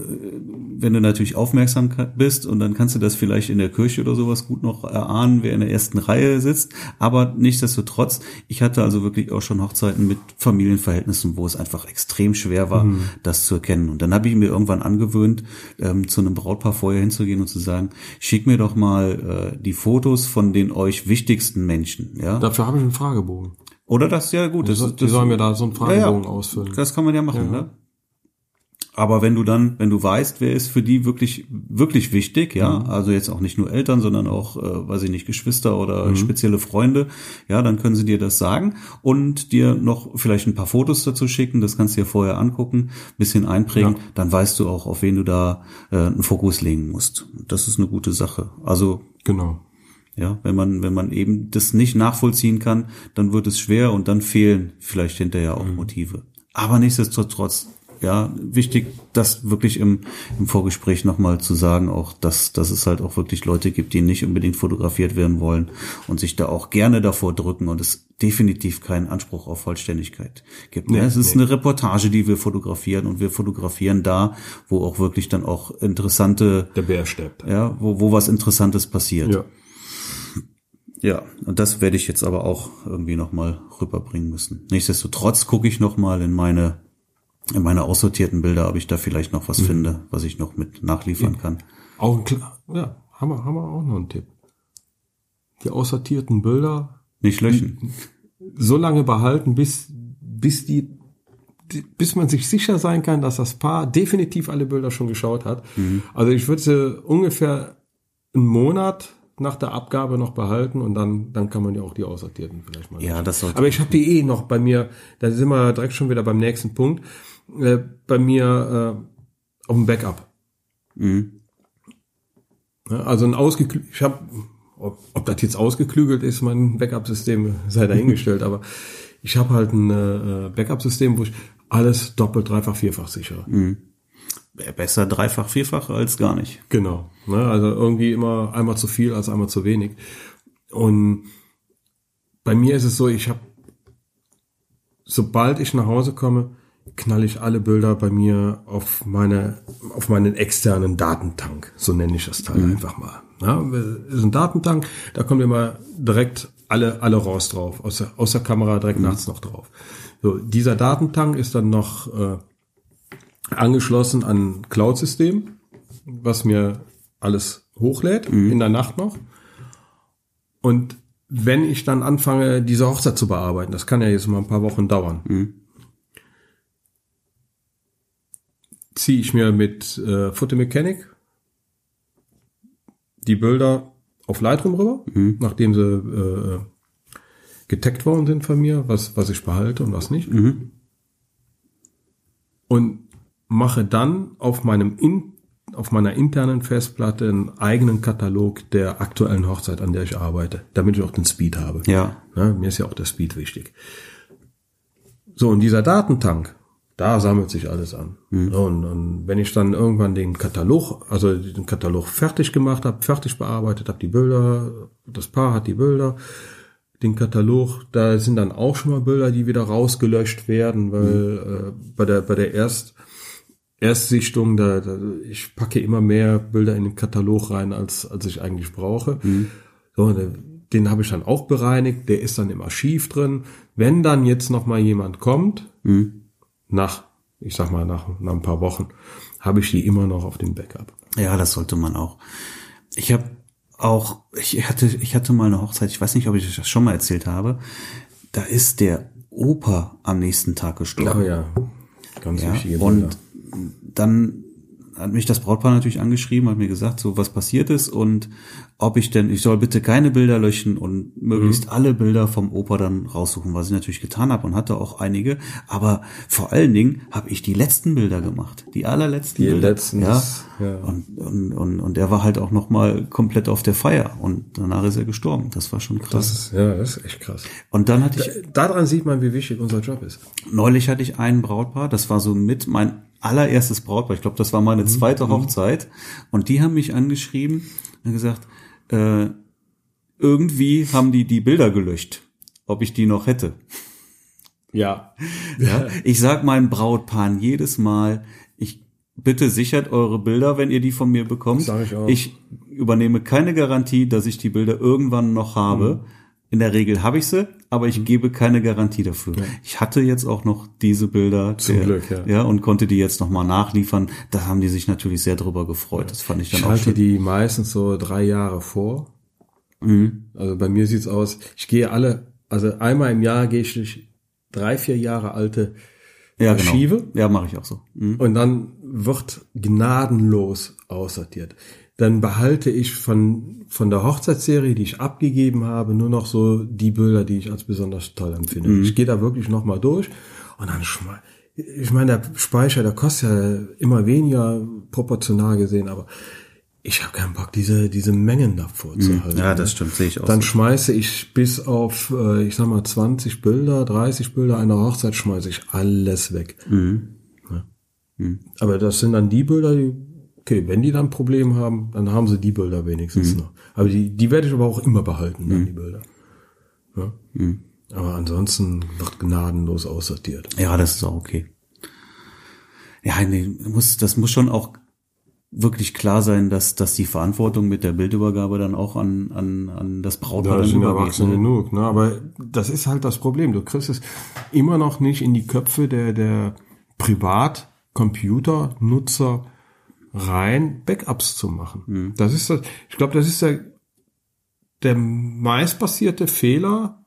wenn du natürlich aufmerksam bist und dann kannst du das vielleicht in der Kirche oder sowas gut noch erahnen, wer in der ersten Reihe sitzt, aber nichtsdestotrotz, ich hatte also wirklich auch schon Hochzeiten mit Familienverhältnissen, wo es einfach extrem schwer war, das zu erkennen. Und dann habe ich mir irgendwann angewöhnt, ähm, zu einem Brautpaar vorher hinzugehen und zu sagen, schick mir doch mal äh, die Fotos von den euch wichtigsten Menschen, ja. Dafür habe ich einen Fragebogen. Oder das, ja gut, das, ist- die das, sollen mir da so einen ja, ja. Fragebogen ausfüllen. das kann man ja machen, ne? Aber wenn du dann, wenn du weißt, wer ist für die wirklich, wirklich wichtig, ja, Mhm. also jetzt auch nicht nur Eltern, sondern auch, äh, weiß ich nicht, Geschwister oder Mhm. spezielle Freunde, ja, dann können sie dir das sagen und dir noch vielleicht ein paar Fotos dazu schicken, das kannst du dir vorher angucken, bisschen einprägen, Ja. dann weißt du auch, auf wen du da äh, einen Fokus legen musst. Das ist eine gute Sache. Also Genau. ja, wenn man, wenn man eben das nicht nachvollziehen kann, dann wird es schwer und dann fehlen vielleicht hinterher Mhm. auch Motive. Aber nichtsdestotrotz, ja, wichtig, das wirklich im, im Vorgespräch nochmal zu sagen, auch, dass, dass es halt auch wirklich Leute gibt, die nicht unbedingt fotografiert werden wollen und sich da auch gerne davor drücken und es definitiv keinen Anspruch auf Vollständigkeit gibt. Nee, es ist nee. eine Reportage, die wir fotografieren und wir fotografieren da, wo auch wirklich dann auch interessante, Der Bär stirbt. ja, wo, wo was Interessantes passiert. Ja. Ja, und das werde ich jetzt aber auch irgendwie nochmal rüberbringen müssen. Nichtsdestotrotz gucke ich nochmal in meine, in meine aussortierten Bilder, ob ich da vielleicht noch was finde, was ich noch mit nachliefern kann. Auch ein klar, ja, haben wir, haben wir auch noch einen Tipp. Die aussortierten Bilder Nicht löschen. so lange behalten, bis, bis die, bis man sich sicher sein kann, dass das Paar definitiv alle Bilder schon geschaut hat. Also ich würde sie ungefähr einen Monat nach der Abgabe noch behalten und dann, dann kann man ja auch die aussortierten vielleicht mal. Ja, das sollte. Aber ich habe die eh noch bei mir, da sind wir direkt schon wieder beim nächsten Punkt, äh, bei mir äh, auf dem Backup. Mhm. Ja, also ein ausgeklü ich habe, ob, ob das jetzt ausgeklügelt ist, mein Backup-System sei dahingestellt, [laughs] aber ich habe halt ein äh, Backup-System, wo ich alles doppelt, dreifach, vierfach sichere. Wäre besser dreifach, vierfach als gar nicht. Genau. Ne? Also irgendwie immer einmal zu viel als einmal zu wenig. Und bei mir ist es so, ich habe, sobald ich nach Hause komme, knall ich alle Bilder bei mir auf meine, auf meinen externen Datentank. So nenne ich das Teil einfach mal. Ja, ist ein Datentank, da kommt immer direkt alle, alle raus drauf, aus der, aus der Kamera direkt nachts noch drauf. So, dieser Datentank ist dann noch äh, angeschlossen an Cloud-System, was mir alles hochlädt in der Nacht noch. Und wenn ich dann anfange, diese Hochzeit zu bearbeiten, das kann ja jetzt mal ein paar Wochen dauern, ziehe ich mir mit äh, Photomechanic die Bilder auf Lightroom rüber, nachdem sie äh, getaggt worden sind von mir, was, was ich behalte und was nicht. Und mache dann auf meinem in, auf meiner internen Festplatte einen eigenen Katalog der aktuellen Hochzeit, an der ich arbeite, damit ich auch den Speed habe. Ja. Ne, mir ist ja auch der Speed wichtig. So, und dieser Datentank, da sammelt sich alles an. So, und, und wenn ich dann irgendwann den Katalog, also den Katalog fertig gemacht habe, fertig bearbeitet habe, die Bilder, das Paar hat die Bilder, den Katalog, da sind dann auch schon mal Bilder, die wieder rausgelöscht werden, weil äh, bei der bei der Erst Erstsichtung, da, da ich packe immer mehr Bilder in den Katalog rein, als als ich eigentlich brauche. So, den, den habe ich dann auch bereinigt, der ist dann im Archiv drin. Wenn dann jetzt noch mal jemand kommt, nach, ich sag mal nach, nach ein paar Wochen, habe ich die immer noch auf dem Backup. Ja, das sollte man auch. Ich habe auch, ich hatte, ich hatte mal eine Hochzeit, ich weiß nicht, ob ich das schon mal erzählt habe. Da ist der Opa am nächsten Tag gestorben. Oh ja, ganz Ja, wichtige Bilder. und dann hat mich das Brautpaar natürlich angeschrieben, hat mir gesagt, so was passiert ist und ob ich denn, ich soll bitte keine Bilder löschen und möglichst Mhm. alle Bilder vom Opa dann raussuchen, was ich natürlich getan habe und hatte auch einige. Aber vor allen Dingen habe ich die letzten Bilder gemacht, die allerletzten Die Bilder. letzten, ja. ja. Und, und, und, und er war halt auch noch mal komplett auf der Feier und danach ist er gestorben. Das war schon krass. das ist, ja, das ist echt krass. und dann hatte ich Daran sieht man, wie wichtig unser Job ist. Neulich hatte ich ein Brautpaar, das war so mit mein allererstes Brautpaar. Ich glaube, das war meine zweite Hochzeit. Und die haben mich angeschrieben und gesagt, äh, irgendwie haben die die Bilder gelöscht, ob ich die noch hätte. Ja. [laughs] Ja, ich sag meinen Brautpaaren jedes Mal, ich bitte sichert eure Bilder, wenn ihr die von mir bekommt. Sag ich auch. Ich übernehme keine Garantie, dass ich die Bilder irgendwann noch habe. Mhm. In der Regel habe ich sie, aber ich gebe keine Garantie dafür. Ich hatte jetzt auch noch diese Bilder Zum der, Glück, ja. ja, und konnte die jetzt noch mal nachliefern. Da haben die sich natürlich sehr drüber gefreut. Das fand ich dann Ich auch halte schön. die meistens so drei Jahre vor. Also bei mir sieht's aus, ich gehe alle, also einmal im Jahr gehe ich durch drei, vier Jahre alte ja, Archive. Genau. Ja, mache ich auch so. Mhm. Und dann wird gnadenlos aussortiert. Dann behalte ich von, von der Hochzeitsserie, die ich abgegeben habe, nur noch so die Bilder, die ich als besonders toll empfinde. Ich gehe da wirklich nochmal durch und dann schmeiß, ich meine, der Speicher, der kostet ja immer weniger proportional gesehen, aber ich habe keinen Bock, diese, diese Mengen da vorzuhalten. Ja, das stimmt, sehe ich auch Dann so. schmeiße ich bis auf, äh, ich sag mal, 20 Bilder, 30 Bilder einer Hochzeit, schmeiße ich alles weg. Ja. Aber das sind dann die Bilder, die, okay, wenn die dann ein Problem haben, dann haben sie die Bilder wenigstens noch. Aber die, die werde ich aber auch immer behalten, dann die Bilder. Ja. Aber ansonsten wird gnadenlos aussortiert. Ja, das ist auch okay. Ja, nee, muss, das muss schon auch wirklich klar sein, dass, dass die Verantwortung mit der Bildübergabe dann auch an, an, an das Brautpaar Ja, das sind Ne? genug, ne? Aber das ist halt das Problem. Du kriegst es immer noch nicht in die Köpfe der, der Privat-Computer-Nutzer rein, Backups zu machen. Das ist das, ich glaube, das ist der, der meistpassierte Fehler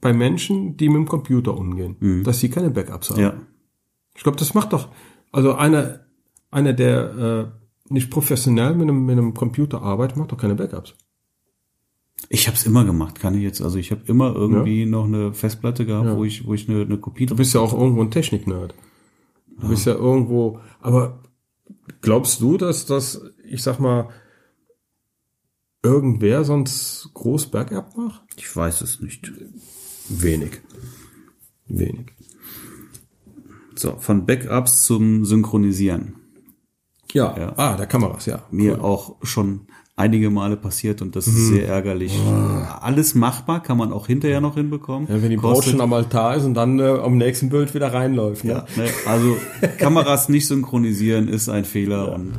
bei Menschen, die mit dem Computer umgehen, dass sie keine Backups haben. Ja. Ich glaube, das macht doch, also einer, einer, der äh, nicht professionell mit einem, mit einem Computer arbeitet, macht doch keine Backups. Ich habe es immer gemacht, kann ich jetzt. Also ich habe immer irgendwie noch eine Festplatte gehabt, Ja. wo ich, wo ich eine, eine Kopie Du bist ja auch irgendwo ein Technik-Nerd. Du bist ja irgendwo, aber glaubst du, dass das, ich sag mal, irgendwer sonst groß Backup macht? Ich weiß es nicht. Wenig. Wenig. So, von Backups zum Synchronisieren. Ja, Ja. ah, der Kameras, ja. Mir auch schon einige Male passiert und das ist sehr ärgerlich. Alles machbar, kann man auch hinterher noch hinbekommen. Ja, wenn die Braut schon am Altar ist und dann äh, am nächsten Bild wieder reinläuft. Ne? Ja, ne, also Kameras nicht synchronisieren ist ein Fehler und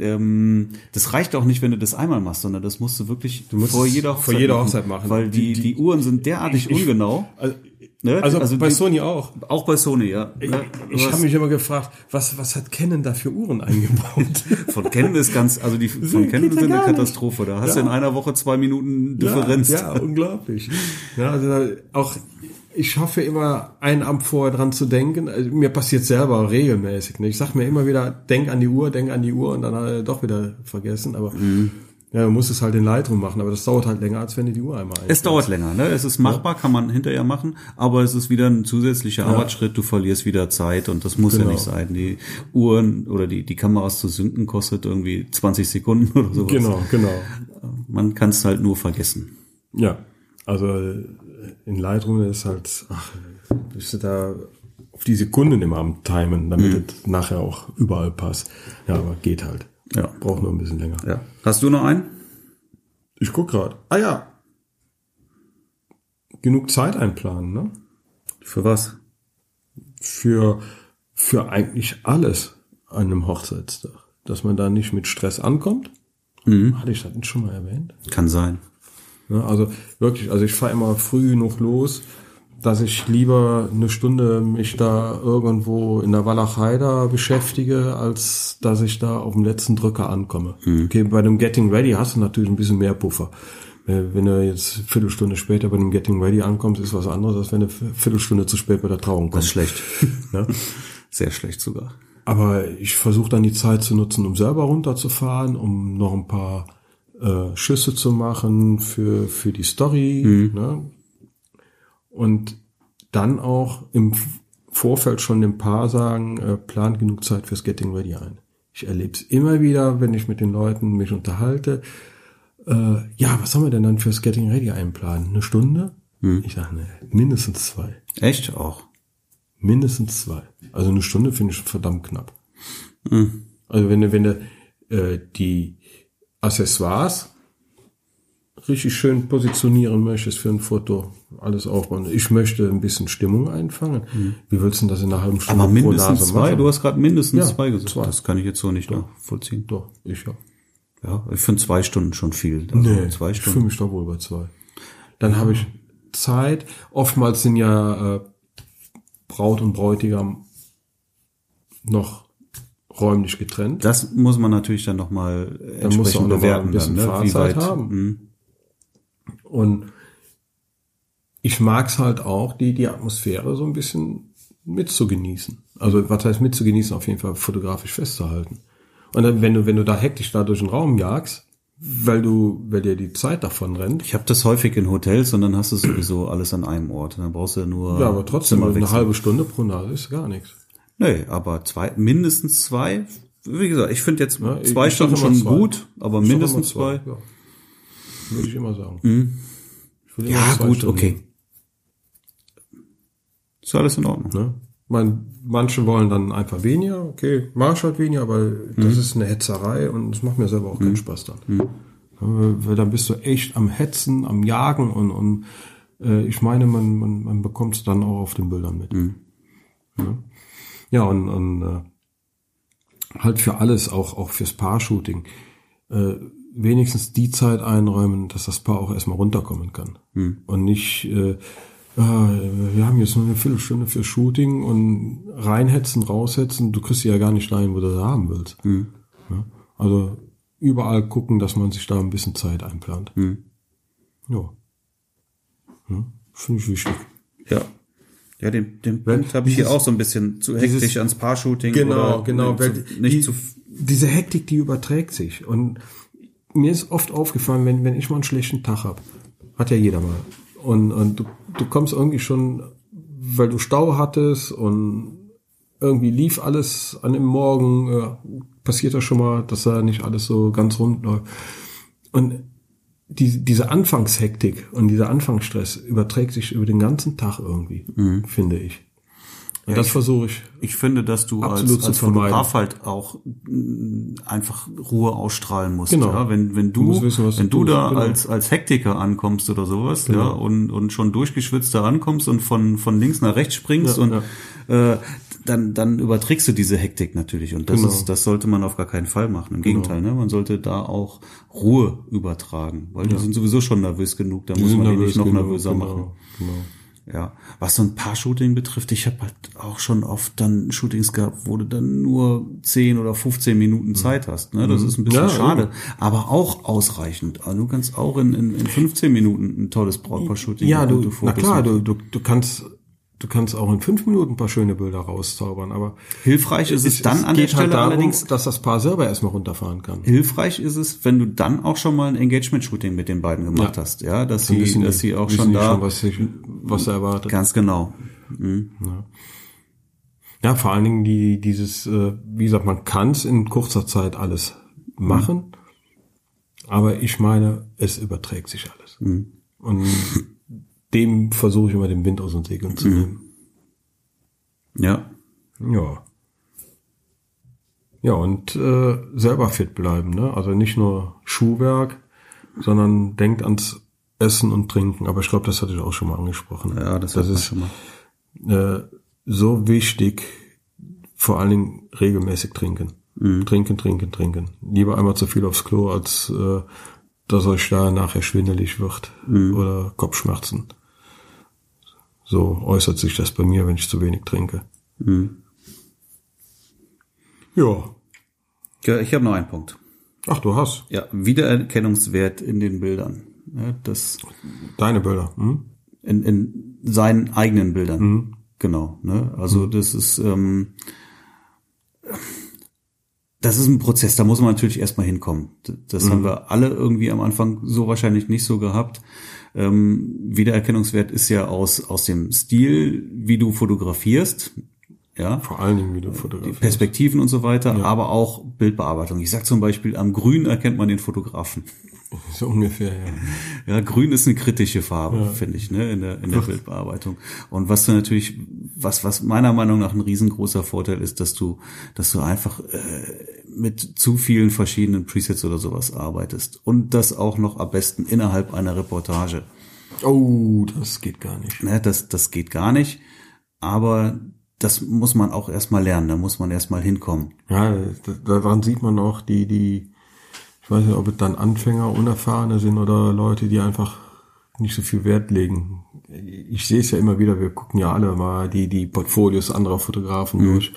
ähm, das reicht auch nicht, wenn du das einmal machst, sondern das musst du wirklich musst vor jeder vor Hochzeit jeder machen, Hochzeit machen. weil die, Die- die, Uhren sind derartig ungenau. Also, Ne? also, bei die- Sony auch. auch bei Sony, ja. Ne? Ich Was- habe mich immer gefragt, was, was hat Canon da für Uhren eingebaut? [laughs] von Canon ist ganz, also die von Canon sind eine. Katastrophe. Da hast Ja. du in einer Woche zwei Minuten Differenz. Ja, ja unglaublich. Ja, also auch ich schaffe immer einen Abend vorher dran zu denken. Also, mir passiert selber regelmäßig. Ne? Ich sag mir immer wieder, denk an die Uhr, denk an die Uhr und dann äh, doch wieder vergessen. Aber Mhm. Ja, man muss es halt in Lightroom machen. Aber das dauert halt länger, als wenn du die Uhr einmal Es einstellst. dauert länger, ne? Es ist machbar, kann man hinterher machen, aber es ist wieder ein zusätzlicher Arbeitsschritt, du verlierst wieder Zeit und das muss ja Genau. nicht sein. Die Uhren oder die, die Kameras zu synken kostet irgendwie 20 Sekunden [laughs] oder sowas. Genau, genau. Man kann es halt nur vergessen. Ja, also äh, in Lightroom ist halt, ach, bist du da auf die Sekunden immer am Timen, damit es nachher auch überall passt. Ja, aber geht halt. Ja. Braucht nur ein bisschen länger. Ja. Hast du noch einen? Ich guck gerade. Ah ja. Genug Zeit einplanen, ne? Für was? Für, für eigentlich alles an einem Hochzeitstag. Dass man da nicht mit Stress ankommt. Hatte ich das nicht schon mal erwähnt? Kann sein. Ne? Also wirklich, also ich fahre immer früh genug los, dass ich lieber eine Stunde mich da irgendwo in der Walachei da beschäftige, als dass ich da auf dem letzten Drücker ankomme. Okay, bei dem Getting Ready hast du natürlich ein bisschen mehr Puffer. Äh, Wenn du jetzt eine Viertelstunde später bei dem Getting Ready ankommst, ist was anderes, als wenn du eine Viertelstunde zu spät bei der Trauung Das ist kommst. schlecht. [laughs] Ne? Sehr schlecht sogar. Aber ich versuche dann die Zeit zu nutzen, um selber runterzufahren, um noch ein paar äh, Schüsse zu machen für, für die Story. Ne? Und dann auch im Vorfeld schon dem Paar sagen, äh, plant genug Zeit fürs Getting Ready ein. Ich erlebe es immer wieder, wenn ich mit den Leuten mich unterhalte. Äh, ja, was sollen wir denn dann fürs Getting Ready einplanen? Eine Stunde? Ich sage, ne, mindestens zwei. Echt auch. Mindestens zwei. Also eine Stunde finde ich schon verdammt knapp. Hm. Also wenn du, wenn du äh, die Accessoires richtig schön positionieren möchtest für ein Foto, alles aufbauen. Ich möchte ein bisschen Stimmung einfangen. Wie willst du das in einer halben Stunde. Aber mindestens pro Nase zwei, machen? du hast gerade mindestens Ja, zwei gesagt. zwei. Das kann ich jetzt so nicht nachvollziehen. Doch, ich ja. Ja, ich finde zwei Stunden schon viel. Also zwei ich fühle Stunden. mich doch wohl bei zwei. Dann habe ich Zeit. Oftmals sind ja äh, Braut und Bräutigam noch räumlich getrennt. Das muss man natürlich dann nochmal Dann entsprechend mal bewerten. ein bisschen dann, ne? Wie Fahrzeit weit, haben. Hm. Und ich mag's halt auch, die, die Atmosphäre so ein bisschen mitzugenießen. Also was heißt mitzugenießen, auf jeden Fall fotografisch festzuhalten. Und dann, wenn du, wenn du da hektisch da durch den Raum jagst, weil du, weil dir die Zeit davon rennt, Ich habe das häufig in Hotels und dann hast du sowieso alles an einem Ort. Dann brauchst du nur ja, aber trotzdem, eine halbe Stunde pro Nase ist gar nichts. Nee, aber zwei, mindestens zwei. Wie gesagt, ich finde jetzt Ja, zwei Stunden schon zwei. gut, aber mindestens immer zwei. Ja. Würde ich immer sagen. Ich will immer Ja, gut, Stunden. okay. Ist alles in Ordnung. Ne? Man, manche wollen dann einfach weniger, okay, mach ich halt weniger, aber Mhm. das ist eine Hetzerei und das macht mir selber auch keinen Spaß dann. Mhm. Weil dann bist du echt am Hetzen, am Jagen und, und äh, ich meine, man, man, man bekommt es dann auch auf den Bildern mit. Mhm. Ja, ja und, und äh, halt für alles, auch, auch fürs Paar-Shooting, äh, wenigstens die Zeit einräumen, dass das Paar auch erstmal runterkommen kann. Und nicht, äh, ah, wir haben jetzt nur eine Viertelstunde für Shooting und reinhetzen, raushetzen, du kriegst sie ja gar nicht dahin, wo du sie haben willst. Ja, also überall gucken, dass man sich da ein bisschen Zeit einplant. Ja. ja Finde ich wichtig. Ja. Ja, den, den Punkt habe ich hier auch so ein bisschen zu hektisch dieses- ans Paar-Shooting. Genau, oder genau. Zu, nicht die, zu, diese Hektik, die überträgt sich. Und mir ist oft aufgefallen, wenn, wenn ich mal einen schlechten Tag hab, hat ja jeder mal. Und, und du, du kommst irgendwie schon, weil du Stau hattest und irgendwie lief alles an dem Morgen, äh, passiert das schon mal, dass da nicht alles so ganz rund läuft. Und die, diese Anfangshektik und dieser Anfangsstress überträgt sich über den ganzen Tag irgendwie, finde ich. Und das versuche ich. Ich finde, dass du als, Absolut als. Fotograf halt auch mh, einfach Ruhe ausstrahlen musst. Genau. Ja? Wenn, wenn du, musst wissen, wenn du du da genau. als, als Hektiker ankommst oder sowas, ja, und, und schon durchgeschwitzt da ankommst und von, von links nach rechts springst Ja, und Äh, dann, dann überträgst du diese Hektik natürlich. Und das Genau. ist, das sollte man auf gar keinen Fall machen. Im Gegenteil, ne? Man sollte da auch Ruhe übertragen, weil die sind sowieso schon nervös genug, da muss sind man die nicht noch nervöser genau, machen. Genau. Ja, was so ein Paar-Shooting betrifft, ich habe halt auch schon oft dann Shootings gehabt, wo du dann nur 10 oder 15 Minuten Zeit hast. Ne? Das ist ein bisschen Ja, schade, aber auch ausreichend. Also du kannst auch in, in, in 15 Minuten ein tolles Brautpaar-Shooting Ja, du, na klar, du, du, du kannst, du kannst auch in fünf Minuten ein paar schöne Bilder rauszaubern, aber Hilfreich ist es, dann an der geht Stelle halt darum, allerdings, dass das Paar selber erstmal runterfahren kann. hilfreich ist es, wenn du dann auch schon mal ein Engagement-Shooting mit den beiden gemacht Ja. hast. Ja, dass sie, wissen dass sie auch schon da, was, sich, was er erwartet. ganz genau. Ja, vor allen Dingen die, dieses, äh, wie gesagt, man kann es in kurzer Zeit alles machen, aber ich meine, es überträgt sich alles. Und dem versuche ich immer den Wind aus den Segeln zu nehmen. Ja. Ja. Ja, und äh, selber fit bleiben, ne? Also nicht nur Schuhwerk, sondern denkt ans Essen und Trinken. Aber ich glaube, das hatte ich auch schon mal angesprochen. Ja, das, das ist schon mal. äh, so wichtig, vor allen Dingen regelmäßig trinken. Trinken, trinken, trinken. Lieber einmal zu viel aufs Klo, als äh, dass euch da nachher schwindelig wird oder Kopfschmerzen. So äußert sich das bei mir, wenn ich zu wenig trinke. Ja. Ja, ich habe noch einen Punkt. Ach, du hast Ja, Wiedererkennungswert in den Bildern. Ja, das deine Bilder. Hm? in, in seinen eigenen Bildern. Mhm. Genau. Ne? Also das ist ähm, das ist ein Prozess, da muss man natürlich erstmal hinkommen. Das Mhm. haben wir alle irgendwie am Anfang so wahrscheinlich nicht so gehabt. Ähm, Wiedererkennungswert ist ja aus, aus dem Stil, wie du fotografierst, ja, Vor allen Dingen, wie du fotografierst. Perspektiven und so weiter, aber auch Bildbearbeitung. Ich sag zum Beispiel, am Grün erkennt man den Fotografen. [laughs] So ungefähr, ja. Ja, grün ist eine kritische Farbe, finde ich, ne, in der, in der Bildbearbeitung. Und was du natürlich, was, was meiner Meinung nach ein riesengroßer Vorteil ist, dass du, dass du einfach äh, mit zu vielen verschiedenen Presets oder sowas arbeitest. Und das auch noch am besten innerhalb einer Reportage. Oh, das geht gar nicht. Ne, das, das geht gar nicht. Aber das muss man auch erstmal lernen, da muss man erstmal hinkommen. Ja, da- daran sieht man auch die, die, ich weiß nicht, ob es dann Anfänger, Unerfahrene sind oder Leute, die einfach nicht so viel Wert legen. Ich sehe es ja immer wieder, wir gucken ja alle mal die, die Portfolios anderer Fotografen durch.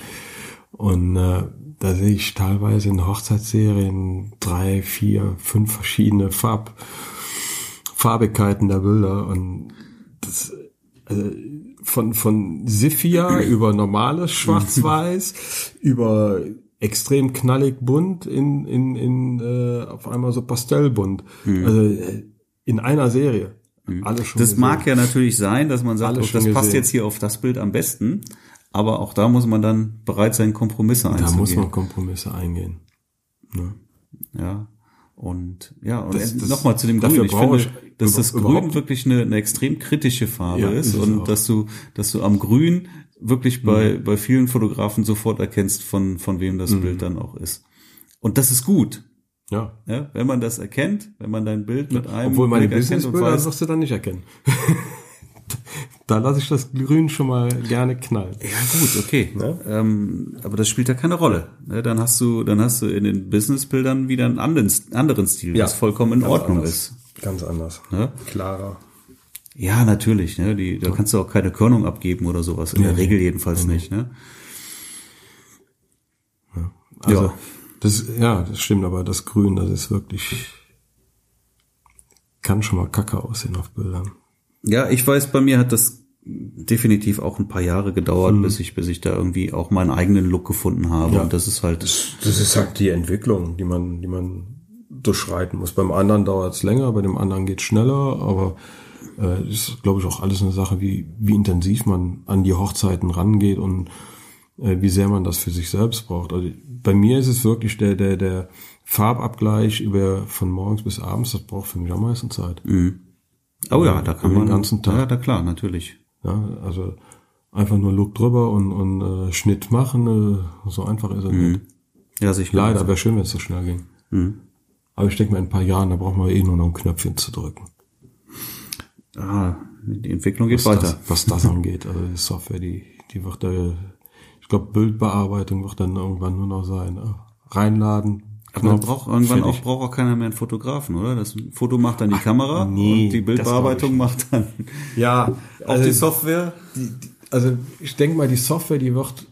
Und äh, da sehe ich teilweise in Hochzeitsserien drei, vier, fünf verschiedene Farb, Farbigkeiten der Bilder. Und das, also von, von Siffia [clears throat] über normales Schwarz-Weiß, über extrem knallig bunt in, in, in äh, auf einmal so pastellbunt. Also äh, in einer Serie. Alles schon Das gesehen. mag ja natürlich sein, dass man sagt, oh, das passt gesehen. jetzt hier auf das Bild am besten. Aber auch da muss man dann bereit sein, Kompromisse Da einzugehen. muss man Kompromisse eingehen. Ne? Ja. Und ja, und nochmal zu dem Grün. Ich finde, ich dass das Grün wirklich eine, eine extrem kritische Farbe Ja, ist ist und dass du, dass du am Grün wirklich bei, Mhm. bei vielen Fotografen sofort erkennst, von, von wem das Bild dann auch ist. Und das ist gut. Ja. Ja, wenn man das erkennt, wenn man dein Bild mit einem Obwohl meine Businessbilder wirst du dann nicht erkennen. [laughs] [laughs] da lasse ich das Grün schon mal gerne knallen. Ja gut, okay. Ne? Ähm, aber das spielt ja keine Rolle. Ne? Dann hast du, dann hast du in den Businessbildern wieder einen anderen, anderen Stil, Ja, was vollkommen in ganz Ordnung anders. ist. Ganz anders. Ne? Klarer. Ja, natürlich. Ne? Die, da kannst du auch keine Körnung abgeben oder sowas. In der Nee, Regel jedenfalls nicht. Ne? Also, Ja. das, ja, das stimmt, aber das Grün, das ist wirklich, kann schon mal kacke aussehen auf Bildern. Ja, ich weiß, bei mir hat das definitiv auch ein paar Jahre gedauert, Mhm. bis ich, bis ich da irgendwie auch meinen eigenen Look gefunden habe. Ja. Und das ist halt, Das ist halt die Entwicklung, die man, die man durchschreiten muss. Beim anderen dauert es länger, bei dem anderen geht schneller, aber äh, das ist, glaube ich, auch alles eine Sache, wie, wie intensiv man an die Hochzeiten rangeht und äh, wie sehr man das für sich selbst braucht. Also bei mir ist es wirklich der, der, der Farbabgleich über von morgens bis abends, das braucht für mich am meisten Zeit. Oh ja, da kann Über den man, ganzen Tag. ja, da klar, natürlich. Ja, also einfach nur Look drüber und, und äh, Schnitt machen. Äh, so einfach ist es nicht. Ja, sicher. Leider, wäre schön, wenn es so schnell ging. Mhm. Aber ich denke mal, in ein paar Jahren, da brauchen wir eh nur noch ein Knöpfchen zu drücken. Ah, die Entwicklung geht was weiter. Das, was das [laughs] angeht. Also die Software, die, die wird da, ich glaube, Bildbearbeitung wird dann irgendwann nur noch sein. äh, Reinladen. Aber man Knopf, braucht irgendwann auch, braucht auch keiner mehr einen Fotografen, oder? Das Foto macht dann die Kamera nee, und die Bildbearbeitung macht dann Ja, auch also die Software. die, die, also ich denke mal, die Software, die wird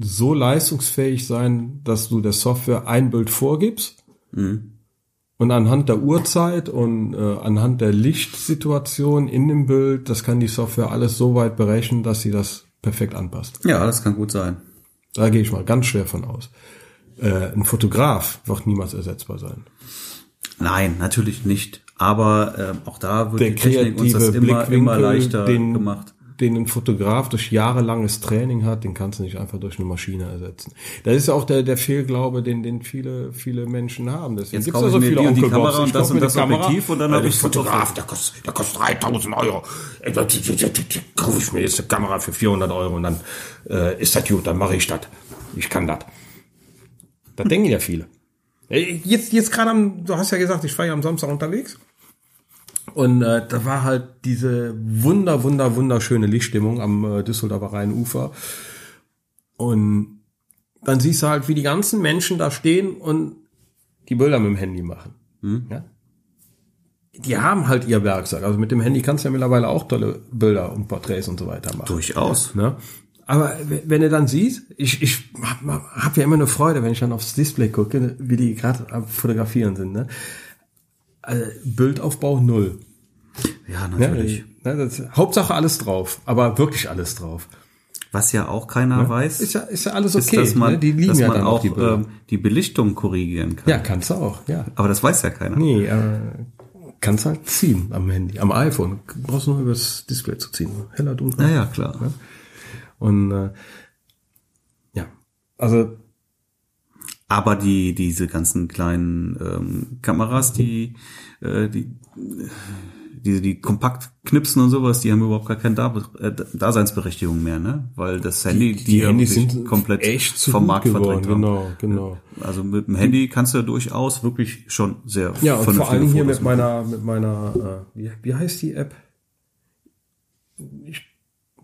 so leistungsfähig sein, dass du der Software ein Bild vorgibst und anhand der Uhrzeit und äh, anhand der Lichtsituation in dem Bild, das kann die Software alles so weit berechnen, dass sie das perfekt anpasst. Ja, das kann gut sein. Da gehe ich mal ganz schwer von aus. Äh, ein Fotograf wird niemals ersetzbar sein. Nein, natürlich nicht. Aber ähm, auch da wird Der die Technik uns das kreative immer, immer leichter den, gemacht. den ein Fotograf durch jahrelanges Training hat, den kannst du nicht einfach durch eine Maschine ersetzen. Das ist ja auch der, der Fehlglaube, den, den viele, viele Menschen haben. Deswegen Jetzt gibt's ja so viele die die. Kamera und das und das Objektiv und dann habe der ich Fotograf, der kostet, der kostet 3000 Euro. Äh, da- da- da- da- Kaufe ich mir jetzt eine Kamera für 400 Euro und dann äh, ist das gut, dann mache ich das. Ich kann das. Das denken ja viele. Jetzt, jetzt gerade am, du hast ja gesagt, ich war ja am Samstag unterwegs. Und äh, da war halt diese wunder, wunder, wunderschöne Lichtstimmung am äh, Düsseldorfer Rheinufer. Und dann siehst du halt, wie die ganzen Menschen da stehen und die Bilder mit dem Handy machen. Ja? Die haben halt ihr Werkzeug. Also mit dem Handy kannst du ja mittlerweile auch tolle Bilder und Porträts und so weiter machen. Durchaus. Ne? Aber wenn du dann siehst, ich, ich habe hab ja immer eine Freude, wenn ich dann aufs Display gucke, wie die gerade am Fotografieren sind. Ne? Also Bildaufbau null. Ja, Ne? natürlich. Ne, das, Hauptsache alles drauf, aber wirklich alles drauf. Was ja auch keiner weiß, Ist ja, ist ja alles ist, okay. dass man, ne? Die liegen dass ja man dann auch die Bilder. ähm, die Belichtung korrigieren kann. ja, kannst du auch, ja. Aber das weiß ja keiner. Nee, äh, kannst halt ziehen am Handy, am iPhone. Brauchst nur übers Display zu ziehen. Heller, dunkler. Ja, ja, klar. Und äh, ja, also Aber die diese ganzen kleinen ähm, Kameras, die äh, die die, die kompakt knipsen und sowas, die haben überhaupt gar keine da äh, Daseinsberechtigung mehr, ne? Weil das Handy, die ja Handys wirklich sind komplett echt vom Markt geworden. verdrängt haben. Genau, genau. Also mit dem Handy kannst du durchaus wirklich schon sehr Ja, und vor allem hier mit machen. meiner, mit meiner, äh, wie, wie heißt die App? Ich,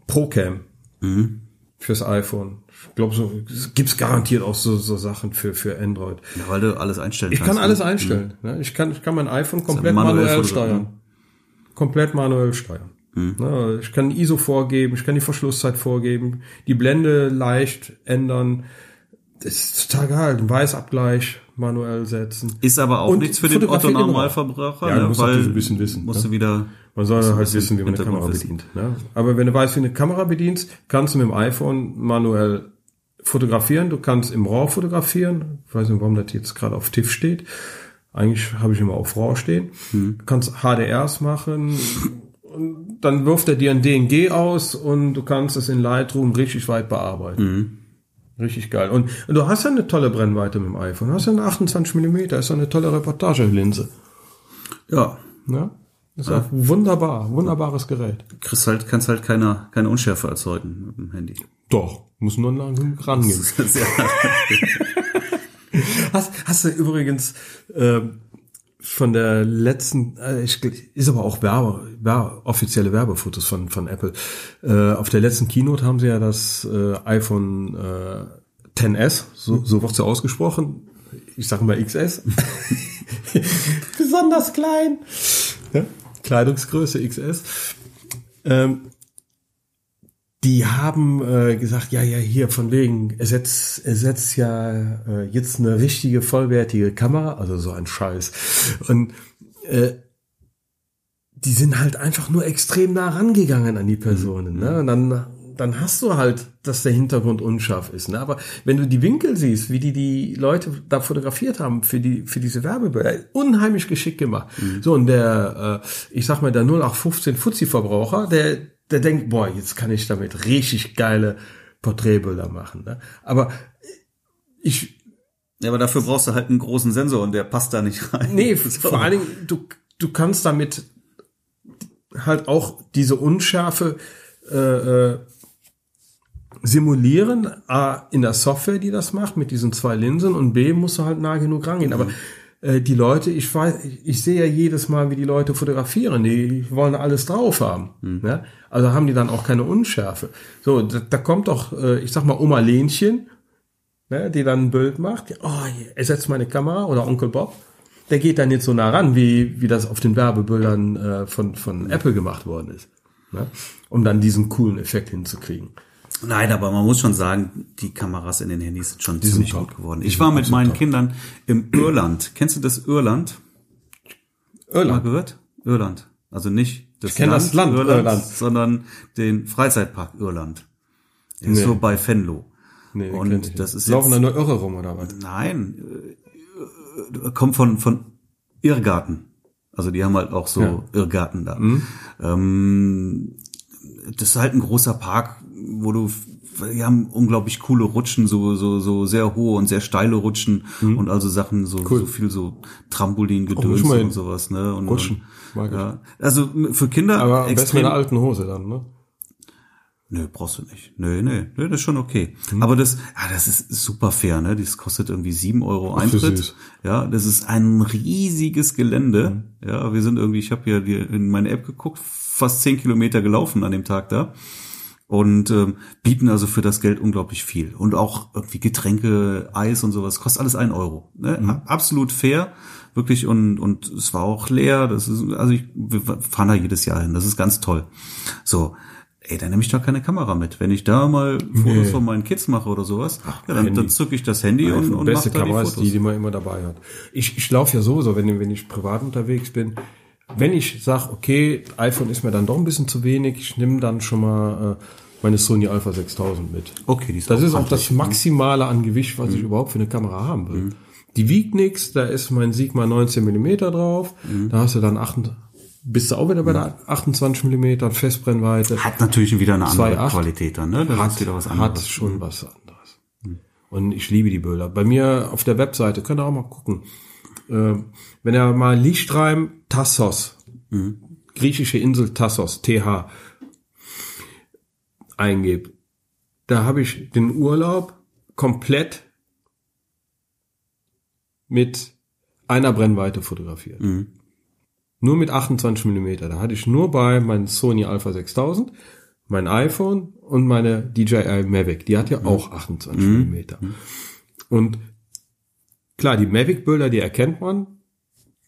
Procam. Mhm. Fürs iPhone. Ich glaube, so gibt's garantiert auch so, so Sachen für, für Android. Ja, weil du alles einstellen Ich kannst. kann alles ne? einstellen. Ne? Ich kann, ich kann mein iPhone komplett manuell manuell, steuern. Komplett manuell steuern. Ne? Ich kann ISO vorgeben, ich kann die Verschlusszeit vorgeben, die Blende leicht ändern. Das ist total geil. Den Weißabgleich manuell setzen. Ist aber auch Und nichts für den noch. Otto-Normalverbraucher, Ja, du ne? musst weil ein bisschen wissen, Musst ne? du wieder Man soll ein halt wissen, wie man eine Kamera bedient. Ne? Aber wenn du weißt, wie eine Kamera bedienst, kannst du mit dem iPhone manuell fotografieren. Du kannst im RAW fotografieren. Ich weiß nicht, warum das jetzt gerade auf TIFF steht. Eigentlich habe ich immer auf RAW stehen. Hm. Du kannst HDRs machen. Und dann wirft er dir ein DNG aus und du kannst es in Lightroom richtig weit bearbeiten. Hm. Richtig geil. Und, und du hast ja eine tolle Brennweite mit dem iPhone. Du hast ja eine 28 Millimeter. Ist ja eine tolle Reportagelinse. Ja, Ne? Das ist auch wunderbar, wunderbares Gerät. kriegst halt, kannst halt keine, keine Unschärfe erzeugen mit dem Handy. Doch, muss nur rangehen. [laughs] Hast, hast du übrigens ähm, von der letzten, äh, ich, ist aber auch Werbe, Werbe, offizielle Werbefotos von, von Apple. Äh, auf der letzten Keynote haben sie ja das äh, iPhone äh, 10s, so, so wird ja ausgesprochen. Ich sage mal XS. [laughs] Besonders klein. Ja? Kleidungsgröße XS. Ähm, die haben äh, gesagt, ja, ja, hier von wegen, ersetzt, ersetzt ja äh, jetzt eine richtige, vollwertige Kamera, also so ein Scheiß. Und äh, die sind halt einfach nur extrem nah rangegangen an die Personen. Ne? Und dann, dann hast du halt, dass der Hintergrund unscharf ist. Ne? Aber wenn du die Winkel siehst, wie die die Leute da fotografiert haben für die für diese Werbebilder, unheimlich geschickt gemacht. So und der, äh, ich sag mal, der 0815 Fuzzi-Verbraucher, der der denkt, boah, jetzt kann ich damit richtig geile Porträtbilder machen. Ne? Aber ich ja, aber dafür brauchst du halt einen großen Sensor und der passt da nicht rein. Nee, [laughs] vor allen Dingen, du, du kannst damit halt auch diese Unschärfe äh, äh, simulieren, A, in der Software, die das macht, mit diesen zwei Linsen und B, musst du halt nah genug rangehen. Aber äh, die Leute, ich weiß, ich sehe ja jedes Mal, wie die Leute fotografieren, die wollen alles drauf haben. Ne? Also haben die dann auch keine Unschärfe. So, da, da kommt doch, äh, ich sag mal, Oma Lenchen, ne, die dann ein Bild macht, oh, ersetzt meine Kamera oder Onkel Bob. Der geht dann jetzt so nah ran, wie, wie das auf den Werbebildern äh, von, von Apple gemacht worden ist. Ne? Um dann diesen coolen Effekt hinzukriegen. Nein, aber man muss schon sagen, die Kameras in den Handys sind schon sind ziemlich top. gut geworden. Die Ich sind war mit meinen top. Kindern im Irland. Kennst du das Irland? Mal Irland. gehört? Irland. Also nicht das Ich kenn das Land Irland. sondern den Freizeitpark Irland. Der ist Nee. so bei Venlo. Nee, Und das ist Laufen jetzt- da nur Irre rum oder was? Nein, äh, kommt von, von Irrgarten. Also die haben halt auch so Ja. Mhm. Irrgarten da. Ähm, das ist halt ein großer Park, wo du, die haben unglaublich coole Rutschen, so, so, so sehr hohe und sehr steile Rutschen und also Sachen, so, Mhm. Cool. so viel so Trampolin-Gedöns ich hin. und sowas, ne? Und, Rutschen. Mag ich. ja. Also für Kinder Aber am besten extrem. einer alten Hose dann, ne? Nö, brauchst du nicht. Nö, nö, nö, das ist schon okay. Mhm. Aber das, ja, das ist super fair, ne? Das kostet irgendwie sieben Euro Eintritt. Ja, das ist ein riesiges Gelände. Mhm. Ja, wir sind irgendwie, ich habe ja in meine App geguckt, fast zehn Kilometer gelaufen an dem Tag da. Und ähm, bieten also für das Geld unglaublich viel. Und auch irgendwie Getränke, Eis und sowas, kostet alles ein Euro. Ne? Mhm. Absolut fair, wirklich. Und, und es war auch leer. Das ist, also ich, wir fahren da jedes Jahr hin. Das ist ganz toll. So, ey, dann nehme ich doch keine Kamera mit. Wenn ich da mal Fotos von meinen Kids mache oder sowas, ja, dann, dann zücke ich das Handy und, und mache da die Kamera ist Fotos. die, die man immer dabei hat. Ich, ich laufe ja sowieso, wenn, wenn ich privat unterwegs bin. Wenn ich sage, okay, iPhone ist mir dann doch ein bisschen zu wenig, ich nehme dann schon mal äh, meine Sony Alpha 6000 mit. okay, die ist Das ist auch das Maximale an Gewicht, was ich überhaupt für eine Kamera haben will. Die wiegt nix, da ist mein Sigma 19 Millimeter drauf, da hast du dann 8, bist du auch wieder bei der 28 Millimeter Festbrennweite. Hat natürlich wieder eine andere 2,8. Qualität dann, ne? Das hat, wieder was hat anderes. schon was anderes. Und ich liebe die Bilder. Bei mir auf der Webseite, könnt ihr auch mal gucken. Äh, wenn ihr mal Lichtreim Tassos, griechische Insel Tassos, TH, eingebt, da habe ich den Urlaub komplett mit einer Brennweite fotografiert. Nur mit 28 Millimeter. Da hatte ich nur bei meinem Sony Alpha 6000 mein iPhone und meine DJI Mavic. Die hat ja auch 28 Millimeter. Und klar, die Mavic-Bilder, die erkennt man,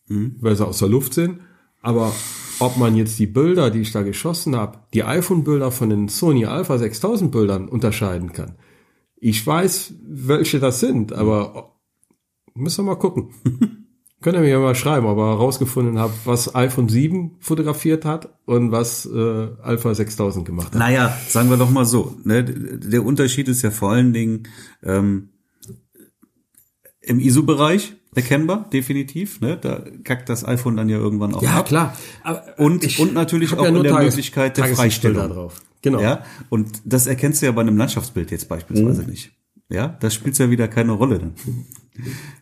weil sie aus der Luft sind. Aber ob man jetzt die Bilder, die ich da geschossen habe, die iPhone-Bilder von den Sony Alpha 6000 Bildern unterscheiden kann. Ich weiß, welche das sind, aber müssen wir mal gucken. [laughs] Könnt ihr mir ja mal schreiben, ob ihr herausgefunden habt, was iPhone 7 fotografiert hat und was äh, Alpha 6000 gemacht hat. Naja, sagen wir doch mal so. Ne? Der Unterschied ist ja vor allen Dingen ähm, im ISO-Bereich erkennbar, definitiv. Ne? Da kackt das iPhone dann ja irgendwann auch ab. klar. Aber Und, und natürlich auch ja in der Tages- Möglichkeit der Freistellung. drauf. Genau. Ja, und das erkennst du ja bei einem Landschaftsbild jetzt beispielsweise nicht. Ja, das spielt ja wieder keine Rolle dann.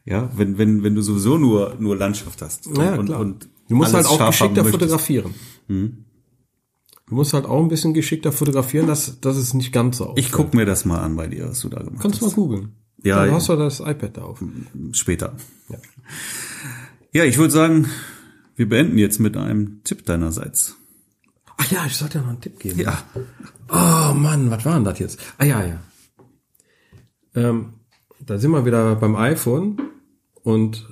Ja, wenn, wenn, wenn du sowieso nur, nur Landschaft hast. Ja, und, klar. und du musst halt auch geschickter fotografieren. Du musst halt auch ein bisschen geschickter fotografieren, dass, dass es nicht ganz so aussieht. Ich guck mir das mal an bei dir, was du da gemacht Kannst hast. mal googeln. Ja, Dann hast du das iPad da auf. Später. Ja, ja ich würde sagen, wir beenden jetzt mit einem Tipp deinerseits. Ach ja, ich sollte ja noch einen Tipp geben. Ja. Oh Mann, was war denn das jetzt? Ah ja, ja. Ähm, da sind wir wieder beim iPhone und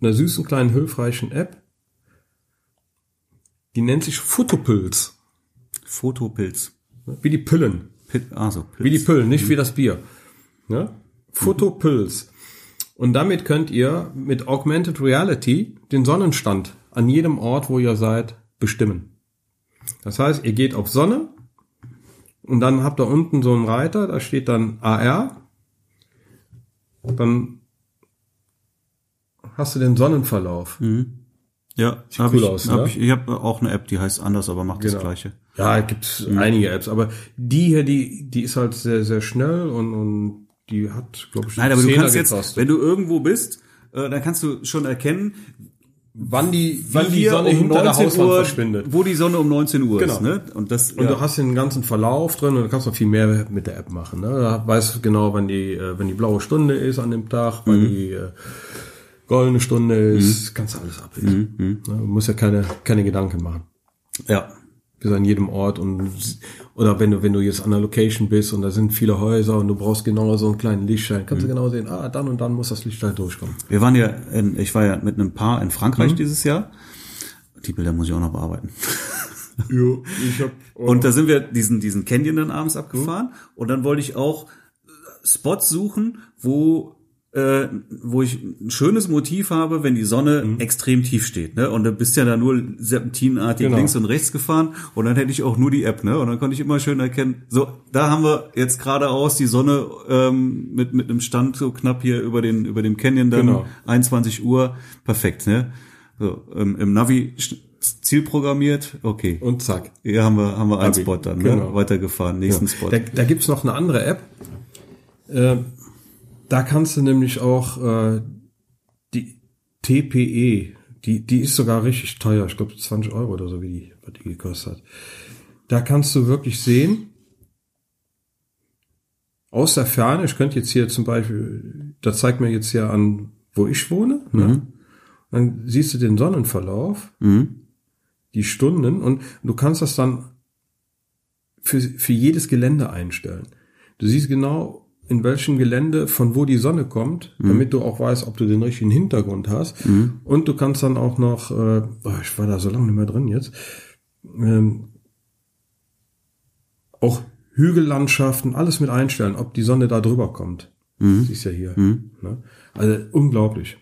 einer süßen kleinen hilfreichen App. Die nennt sich Fotopilz. Fotopilz. Wie die Pillen. Pil also, Pilz. Wie die Pillen, nicht wie das Bier. Ja? Fotopilz. Und damit könnt ihr mit Augmented Reality den Sonnenstand an jedem Ort, wo ihr seid, bestimmen. Das heißt, ihr geht auf Sonne und dann habt ihr unten so einen Reiter, da steht dann AR. Dann hast du den Sonnenverlauf. Ja, hab cool ich, aus, hab ne? ich, ich habe auch eine App, die heißt anders, aber macht das Genau. Gleiche. Ja, gibt's einige Apps, aber die hier, die, die ist halt sehr, sehr schnell und, und die hat, glaube ich, Nein, aber du kannst jetzt, wenn du irgendwo bist, äh, dann kannst du schon erkennen, wann die, wann Wie die Sonne um hinter der 19 Hauswand Uhr, verschwindet. wo die Sonne um 19 Uhr Genau. ist, ne? Und das, Und ja. du hast den ganzen Verlauf drin und du kannst noch viel mehr mit der App machen. Ne? Da weißt du genau, wann die, äh, wenn die blaue Stunde ist an dem Tag, wann die äh, goldene Stunde ist, kannst du alles abbilden. Ne? Du musst ja keine, keine Gedanken machen. ja. Bist an jedem Ort und oder wenn du, wenn du jetzt an der Location bist und da sind viele Häuser und du brauchst genau so einen kleinen Lichtschein, kannst du genau sehen, ah, dann und dann muss das Lichtschein durchkommen. Wir waren ja, in, ich war ja mit einem Paar in Frankreich dieses Jahr. Die Bilder muss ich auch noch bearbeiten. [laughs] Jo, ich hab, Und da sind wir diesen, diesen Canyon dann abends abgefahren. Und dann wollte ich auch Spots suchen, wo, äh, wo ich ein schönes Motiv habe, wenn die Sonne extrem tief steht. Ne? Und du bist ja da nur serpentinartig Genau. links und rechts gefahren. Und dann hätte ich auch nur die App. Ne? Und dann konnte ich immer schön erkennen, so, da haben wir jetzt geradeaus die Sonne ähm, mit, mit einem Stand so knapp hier über, den, über dem Canyon dann. Genau. 21 Uhr. Perfekt. Ne? So, ähm, Im Navi Ziel programmiert. Okay. und zack. Hier haben wir, haben wir einen Abi. Spot dann, Genau. ne? Weitergefahren, nächsten Spot. Da, da gibt's noch eine andere App. Äh, da kannst du nämlich auch äh, die TPE, die, die ist sogar richtig teuer, ich glaube 20 Euro oder so, wie die, was die gekostet hat. Da kannst du wirklich sehen, aus der Ferne, ich könnte jetzt hier zum Beispiel, da zeigt mir jetzt hier an, wo ich wohne, ne? dann siehst du den Sonnenverlauf, Mhm. die Stunden und du kannst das dann für, für jedes Gelände einstellen. Du siehst genau, in welchem Gelände, von wo die Sonne kommt, damit du auch weißt, ob du den richtigen Hintergrund hast. Und du kannst dann auch noch, äh, ich war da so lange nicht mehr drin jetzt, ähm, auch Hügellandschaften, alles mit einstellen, ob die Sonne da drüber kommt. Siehst ja hier. Ne? Also unglaublich.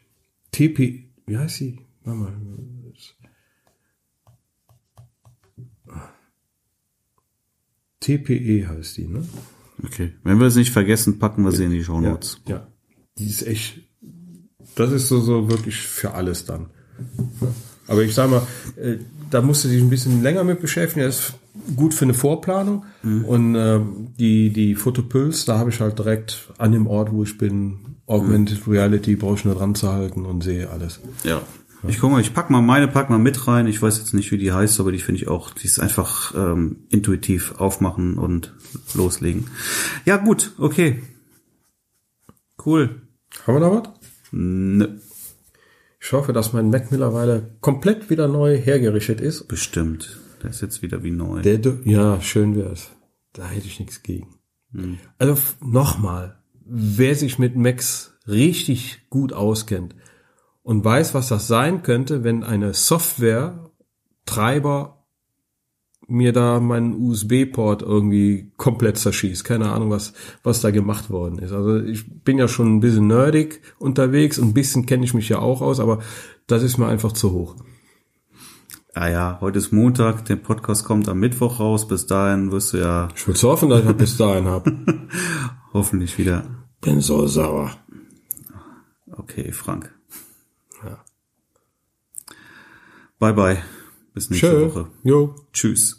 TP, wie heißt sie? Warte mal. TPE heißt die, ne? Okay. Wenn wir es nicht vergessen, packen wir sie in die Show Ja, Notes. ja. Die ist echt, das ist so, so wirklich für alles dann. Aber ich sag mal, äh, da musst du dich ein bisschen länger mit beschäftigen. Das ist gut für eine Vorplanung. Und ähm, die, die Fotopulse, da habe ich halt direkt an dem Ort, wo ich bin, Augmented Reality, brauche ich nur dran zu halten und sehe alles. Ja. Ich guck mal, ich pack mal meine, pack mal mit rein. Ich weiß jetzt nicht, wie die heißt, aber die finde ich auch, die ist einfach ähm, intuitiv aufmachen und loslegen. Ja, gut, okay. Cool. Haben wir noch was? Nö, Ich hoffe, dass mein Mac mittlerweile komplett wieder neu hergerichtet ist. bestimmt. Der ist jetzt wieder wie neu. Der, ja, schön wär's. Da hätte ich nichts gegen. Also f- nochmal, wer sich mit Macs richtig gut auskennt und weiß, was das sein könnte, wenn eine Software Treiber mir da meinen USB-Port irgendwie komplett zerschießt. Keine Ahnung, was, was da gemacht worden ist. Also ich bin ja schon ein bisschen nerdig unterwegs und ein bisschen kenne ich mich ja auch aus, aber das ist mir einfach zu hoch. Ah ja, heute ist Montag, der Podcast kommt am Mittwoch raus. Bis dahin wirst du ja Ich würde hoffen, dass ich bis dahin habe. [laughs] hoffentlich wieder. Bin so sauer. Okay, Frank. Ja. Bye bye. Bis nächste Tschö. Woche. Jo. Tschüss.